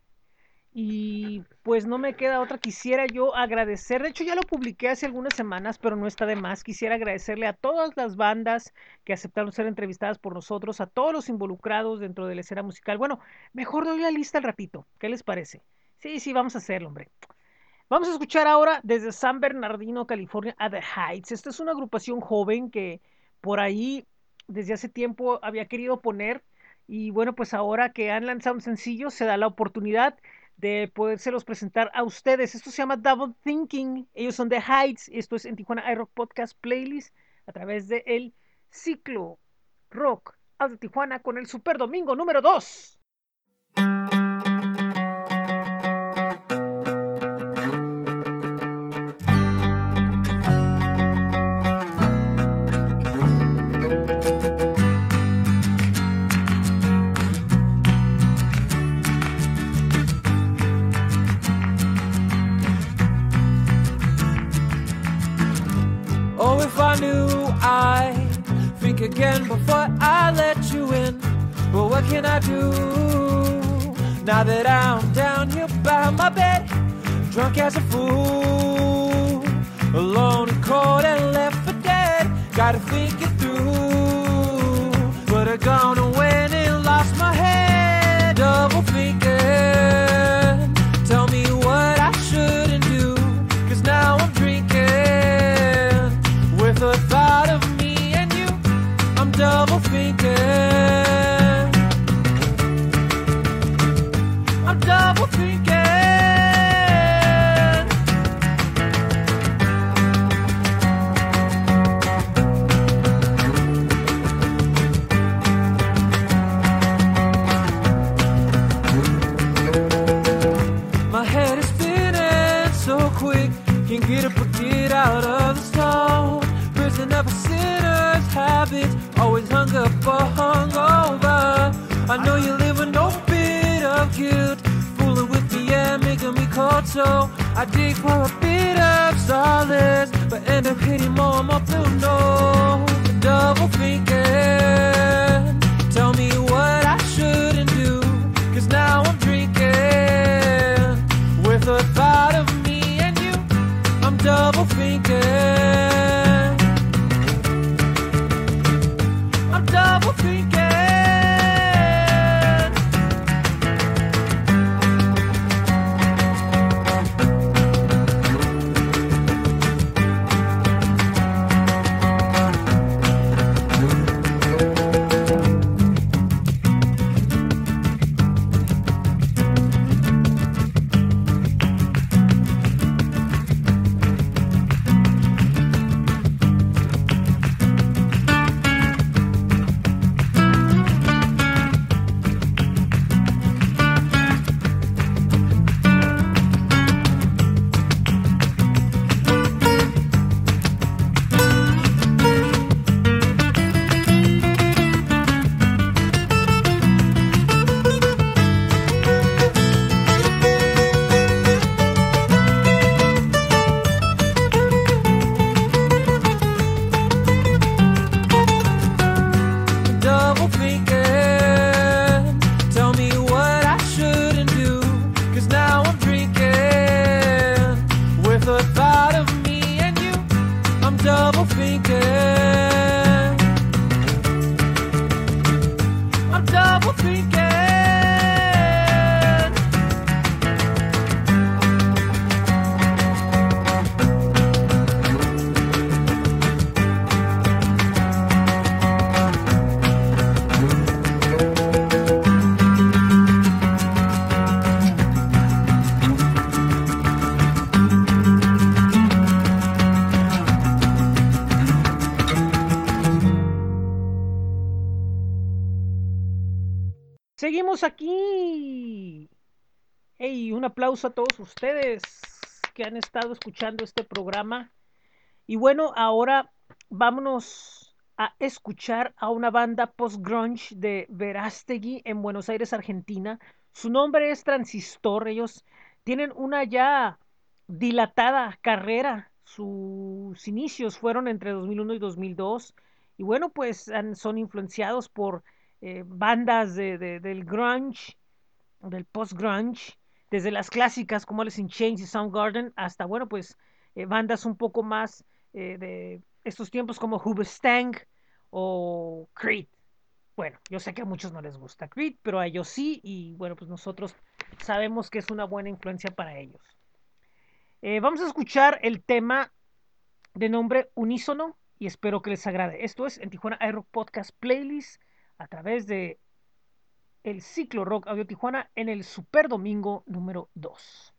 Y pues no me queda otra. Quisiera yo agradecer, de hecho ya lo publiqué hace algunas semanas, pero no está de más. Quisiera agradecerle a todas las bandas que aceptaron ser entrevistadas por nosotros, a todos los involucrados dentro de la escena musical. Bueno, mejor doy la lista al ratito. ¿Qué les parece? Sí, sí, vamos a hacerlo, hombre. Vamos a escuchar ahora desde San Bernardino, California, a The Heights. Esta es una agrupación joven que por ahí desde hace tiempo había querido poner y bueno, pues ahora que han lanzado un sencillo se da la oportunidad de podérselos presentar a ustedes. Esto se llama Double Thinking. Ellos son The Heights. Esto es en Tijuana iRock Podcast Playlist a través de el ciclo rock de Tijuana con el Super Domingo número 2. Again before I let you in. But what can I do now that I'm down here by my bed, drunk as a fool, alone and cold and left for dead? Gotta think So I dig for a bit of solace. But end up hitting more on my blue nose. Double thinking. Aplauso a todos ustedes que han estado escuchando este programa. Y bueno, ahora vámonos a escuchar a una banda post-grunge de Verástegui en Buenos Aires, Argentina. Su nombre es Transistor. Ellos tienen una ya dilatada carrera. Sus inicios fueron entre 2001 y 2002. Y bueno, pues son influenciados por eh, bandas de, del grunge, del post-grunge, desde las clásicas como Alice in Chains y Soundgarden, hasta, bueno, pues eh, bandas un poco más eh, de estos tiempos como Hoobastank o Creed. Bueno, yo sé que a muchos no les gusta Creed, pero a ellos sí, y bueno, pues nosotros sabemos que es una buena influencia para ellos. Eh, vamos a escuchar el tema de nombre Unísono y espero que les agrade. Esto es en Tijuana iRock Podcast Playlist a través de el ciclo Rock Audio Tijuana en el Super Domingo número 2.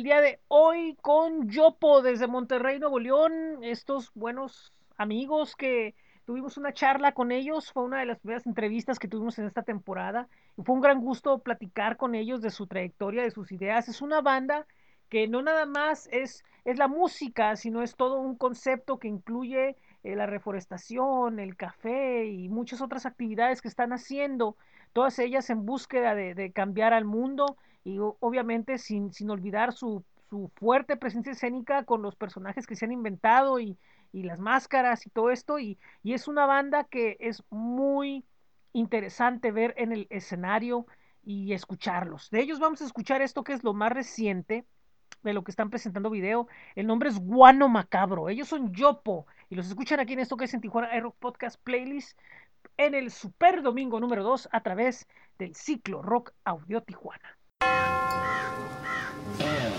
El día de hoy con Yopo desde Monterrey, Nuevo León. Estos buenos amigos que tuvimos una charla con ellos. Fue una de las primeras entrevistas que tuvimos en esta temporada. Y fue un gran gusto platicar con ellos de su trayectoria, de sus ideas. Es una banda que no nada más es, es la música, sino es todo un concepto que incluye eh, la reforestación, el café y muchas otras actividades que están haciendo, todas ellas en búsqueda de, de cambiar al mundo y obviamente sin, sin olvidar su, su fuerte presencia escénica con los personajes que se han inventado y, y las máscaras y todo esto. Y, y es una banda que es muy interesante ver en el escenario y escucharlos. De ellos vamos a escuchar esto que es lo más reciente de lo que están presentando video. El nombre es Guano Macabro. Ellos son Yopo y los escuchan aquí en esto que es en Tijuana Rock Podcast Playlist en el Super Domingo número 2 a través del ciclo Rock Audio Tijuana. Damn.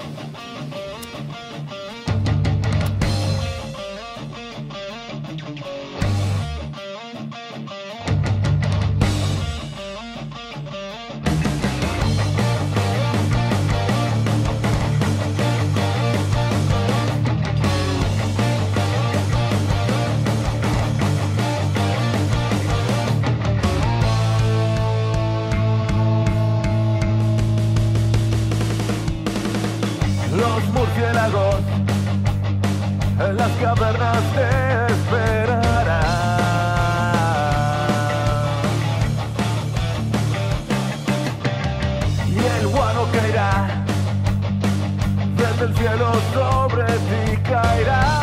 Cielos, en las cavernas te esperarán. Y el guano caerá, desde el cielo sobre ti caerá.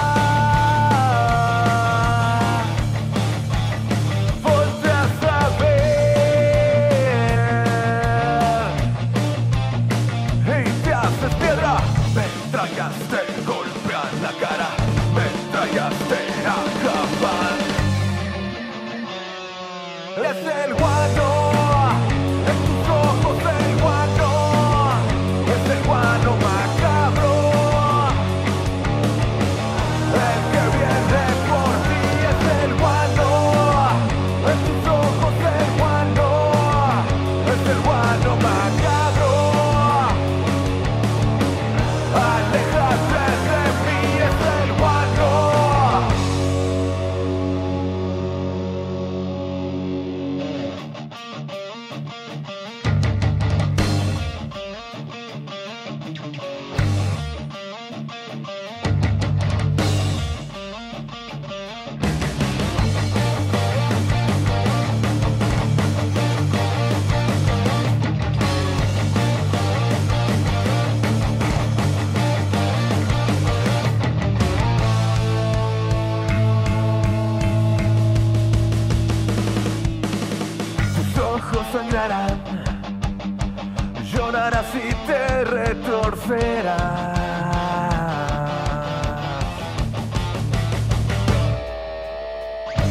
Retorcerás.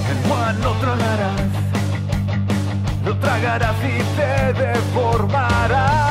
El guano tragarás, lo tragarás y te deformarás.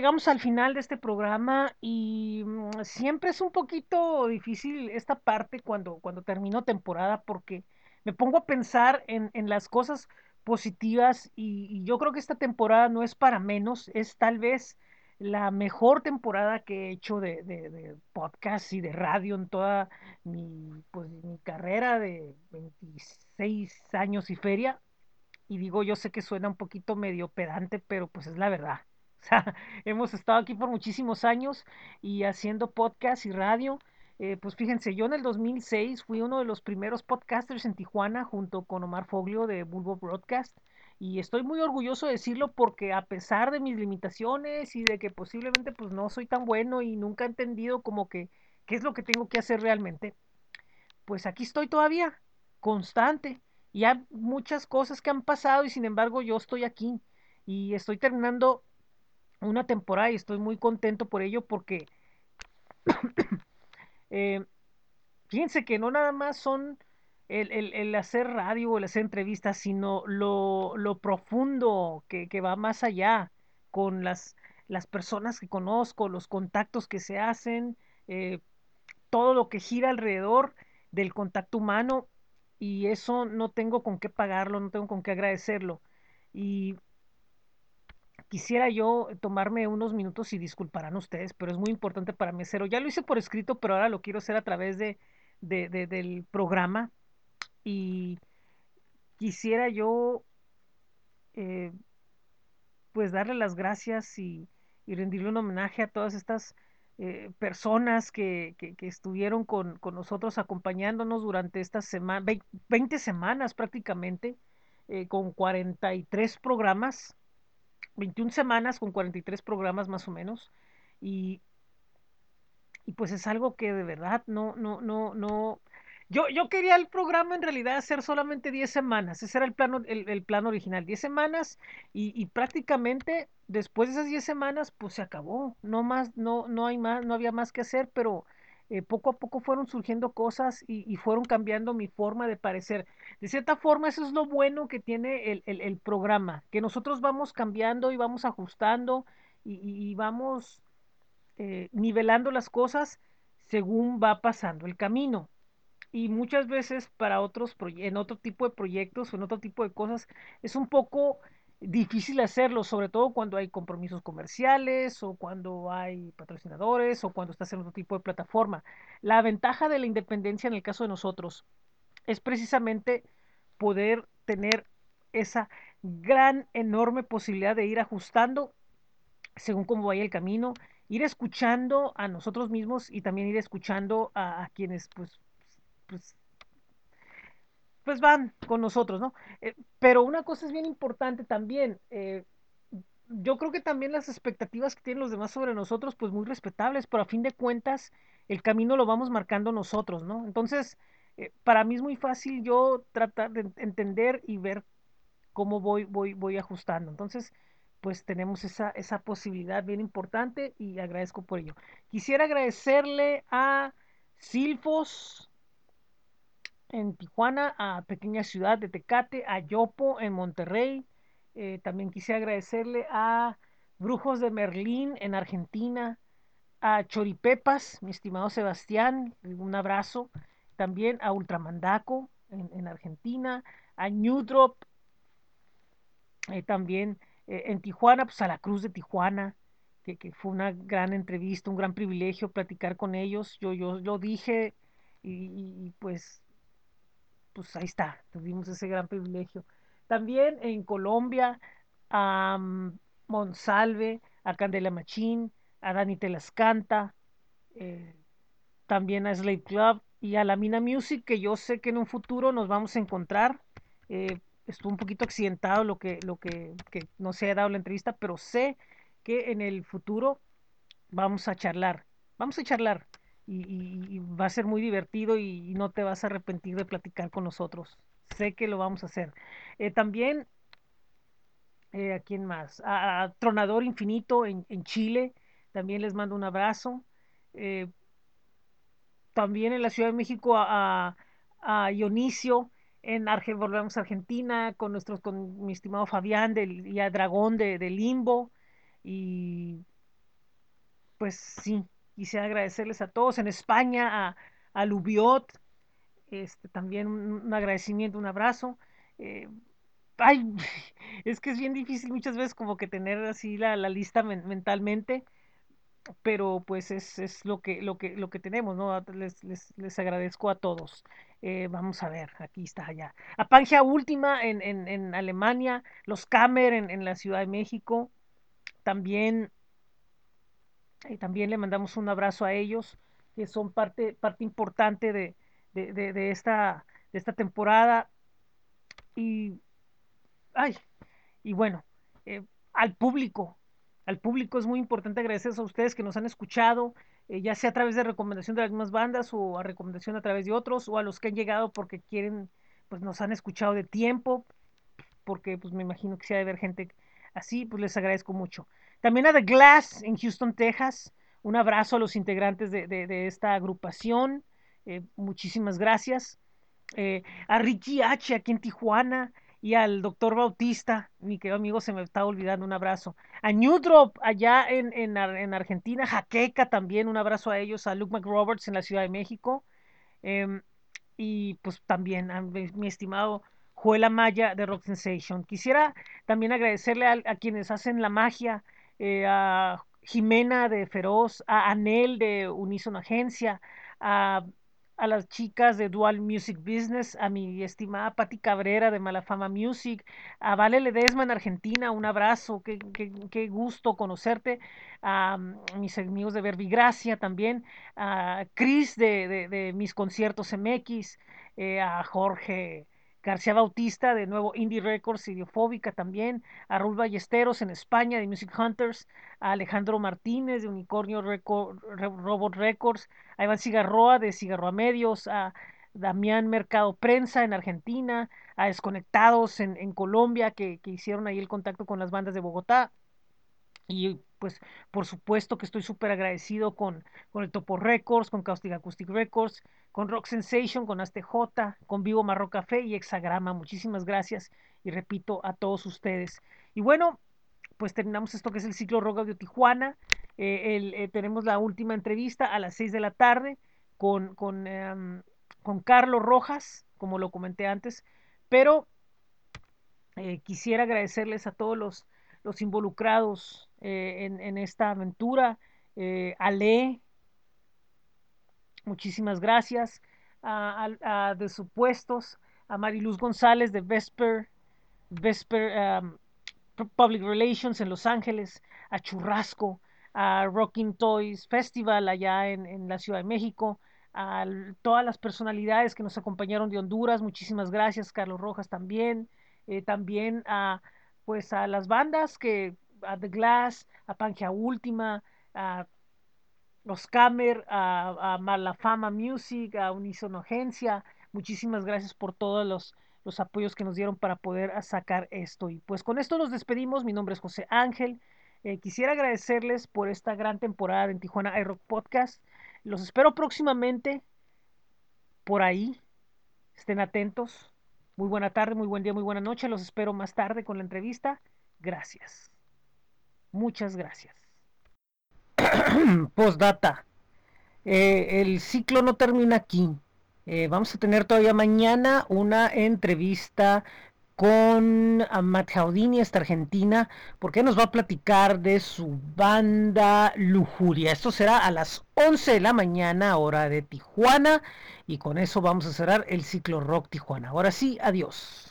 Llegamos al final de este programa y mm, siempre es un poquito difícil esta parte cuando, cuando termino temporada porque me pongo a pensar en, en las cosas positivas y, yo creo que esta temporada no es para menos, es tal vez la mejor temporada que he hecho de, de, de podcast y de radio en toda mi, pues, mi carrera de 26 años y feria. Y digo, yo sé que suena un poquito medio pedante, pero pues es la verdad. O sea, hemos estado aquí por muchísimos años y haciendo podcast y radio. Eh, pues fíjense, yo en el 2006 fui uno de los primeros podcasters en Tijuana junto con Omar Foglio de Bulbo Broadcast. Y estoy muy orgulloso de decirlo porque a pesar de mis limitaciones y de que posiblemente pues no soy tan bueno y nunca he entendido como que qué es lo que tengo que hacer realmente, pues aquí estoy todavía, constante. Y hay muchas cosas que han pasado y sin embargo yo estoy aquí y estoy terminando una temporada y estoy muy contento por ello porque eh, fíjense que no nada más son el, el, el hacer radio o el hacer entrevistas, sino lo, lo profundo que, que, va más allá con las, las personas que conozco, los contactos que se hacen, eh, todo lo que gira alrededor del contacto humano y eso no tengo con qué pagarlo, no tengo con qué agradecerlo. Y quisiera yo tomarme unos minutos y disculparán ustedes, pero es muy importante para mí hacerlo. Ya lo hice por escrito, pero ahora lo quiero hacer a través de, de- de- del programa y quisiera yo eh, pues darle las gracias y, rendirle un homenaje a todas estas eh, personas que, que- que estuvieron con, con nosotros acompañándonos durante estas semanas, 20 semanas prácticamente, eh, con 43 programas, 21 semanas con 43 programas más o menos, y, y pues es algo que de verdad no, no, no, no. Yo, yo quería el programa en realidad hacer solamente 10 semanas, ese era el plan, el, el plan original, 10 semanas y, y prácticamente después de esas 10 semanas pues se acabó, no más, no, no hay más, no había más que hacer, pero eh, poco a poco fueron surgiendo cosas y, fueron cambiando mi forma de parecer. De cierta forma eso es lo bueno que tiene el, el, programa, que nosotros vamos cambiando y vamos ajustando y, vamos eh, nivelando las cosas según va pasando el camino. Y muchas veces para otros, en otro tipo de proyectos o en otro tipo de cosas, es un poco difícil hacerlo, sobre todo cuando hay compromisos comerciales o cuando hay patrocinadores o cuando estás en otro tipo de plataforma. La ventaja de la independencia en el caso de nosotros es precisamente poder tener esa gran, enorme posibilidad de ir ajustando según cómo vaya el camino, ir escuchando a nosotros mismos y también ir escuchando a, a quienes pues, pues, pues van con nosotros, ¿no? Eh, pero una cosa es bien importante también, eh, yo creo que también las expectativas que tienen los demás sobre nosotros, pues muy respetables, pero a fin de cuentas el camino lo vamos marcando nosotros, ¿no? Entonces, eh, para mí es muy fácil yo tratar de entender y ver cómo voy, voy, voy ajustando. Entonces, pues tenemos esa, esa posibilidad bien importante y agradezco por ello. Quisiera agradecerle a Silfos en Tijuana, a Pequeña Ciudad de Tecate, a Yopo en Monterrey. Eh, también quisiera agradecerle a Brujos de Merlín en Argentina, a Choripepas, mi estimado Sebastián, un abrazo. También a Ultramandaco en, en Argentina, a New Drop eh, también eh, en Tijuana, pues a la Cruz de Tijuana, que, que fue una gran entrevista, un gran privilegio platicar con ellos. Yo, yo lo dije y, pues, pues ahí está, tuvimos ese gran privilegio. También en Colombia, a mm, Monsalve, a Candela Machín, a Dani Telascanta, eh, también a Slave Club y a la Mina Music, que yo sé que en un futuro nos vamos a encontrar. Eh, estuvo un poquito accidentado lo que, lo que, que no se ha dado la entrevista, pero sé que en el futuro vamos a charlar, vamos a charlar y, va a ser muy divertido y, no te vas a arrepentir de platicar con nosotros. Sé que lo vamos a hacer. Eh, también, eh, ¿a quién más? A, Tronador Infinito en, en Chile, también les mando un abrazo. Eh, también en la Ciudad de México a, a, Dionisio, en Arge- volvemos a Argentina con nuestros, con mi estimado Fabián del, y a Dragón de, de Limbo. Y pues sí, quisiera agradecerles a todos. En España, a, a Lubiot, este, también un, agradecimiento, un abrazo. Eh, ay, es que es bien difícil muchas veces como que tener así la, la lista men- mentalmente pero pues es, es lo que, lo que, lo que tenemos, ¿no? Les, les, les agradezco a todos. Eh, vamos a ver, aquí está allá. A Pangea Última en, en, en Alemania, los Kamer en, en la Ciudad de México, también, eh, también le mandamos un abrazo a ellos, que son parte, parte importante de, de, de, de esta, de esta temporada. Y, ay, y bueno, eh, al público, al público es muy importante agradecerles a ustedes que nos han escuchado, eh, ya sea a través de recomendación de las mismas bandas o a recomendación a través de otros, o a los que han llegado porque quieren, pues nos han escuchado de tiempo, porque pues me imagino que sí ha de haber gente así, pues les agradezco mucho. También a The Glass en Houston, Texas, un abrazo a los integrantes de, de- esta agrupación, eh, muchísimas gracias. Eh, a Richie H aquí en Tijuana y al doctor Bautista, mi querido amigo, se me está olvidando, un abrazo. A New Drop, allá en, en, en Argentina, Jaqueca también, un abrazo a ellos, a Luke McRoberts en la Ciudad de México, em, y pues también a mi estimado Joel Amaya de Rock Sensation. Quisiera también agradecerle a, quienes hacen la magia, eh, a Jimena de Feroz, a Anel de Unison Agencia, a a las chicas de Dual Music Business, a mi estimada Patti Cabrera de Malafama Music, a Vale Ledesma en Argentina, un abrazo, qué, qué, qué gusto conocerte, a, a, mis amigos de Verbigracia también, a Chris de, de, de mis conciertos MX, eh, a Jorge García Bautista, de nuevo Indie Records, Idiofóbica también, a Raúl Ballesteros en España, de Music Hunters, a Alejandro Martínez, de Unicornio Robot Records, a Iván Cigarroa, de Cigarroa Medios, a Damián Mercado Prensa en Argentina, a Desconectados en, en Colombia, que, que hicieron ahí el contacto con las bandas de Bogotá, y pues por supuesto que estoy súper agradecido con, con el Topo Records, con Caustic Acoustic Records, con Rock Sensation, con ASTJ, con Vivo Marro Café y Hexagrama. Muchísimas gracias y repito a todos ustedes. Y bueno, pues terminamos esto que es el ciclo Rock Audio Tijuana. Eh, eh, tenemos la última entrevista a las 6 de la tarde con, eh, con Carlos Rojas, como lo comenté antes, pero quisiera agradecerles a todos los, los involucrados eh, en, en, esta aventura. Eh, Ale, muchísimas gracias. A, de supuestos, a Mariluz González de Vesper, Vesper um, Public Relations en Los Ángeles, a Churrasco, a Rocking Toys Festival allá en, en la Ciudad de México, a todas las personalidades que nos acompañaron de Honduras, muchísimas gracias, Carlos Rojas también, eh, también a pues a las bandas que a The Glass, a Pangea Última, a Los Camer, a, a Malafama Music, a Unisono Agencia. Muchísimas gracias por todos los, los apoyos que nos dieron para poder sacar esto. Y pues con esto nos despedimos. Mi nombre es José Ángel. Eh, quisiera agradecerles por esta gran temporada en Tijuana iRock Podcast. Los espero próximamente por ahí. Estén atentos. Muy buena tarde, muy buen día, muy buena noche. Los espero más tarde con la entrevista. Gracias. Muchas gracias. Postdata. Eh, el ciclo no termina aquí. Eh, vamos a tener todavía mañana una entrevista con Matt Jaudini, esta argentina, porque nos va a platicar de su banda Lujuria. Esto será a las 11 de la mañana, hora de Tijuana, y con eso vamos a cerrar el ciclo Rock Tijuana. Ahora sí, adiós.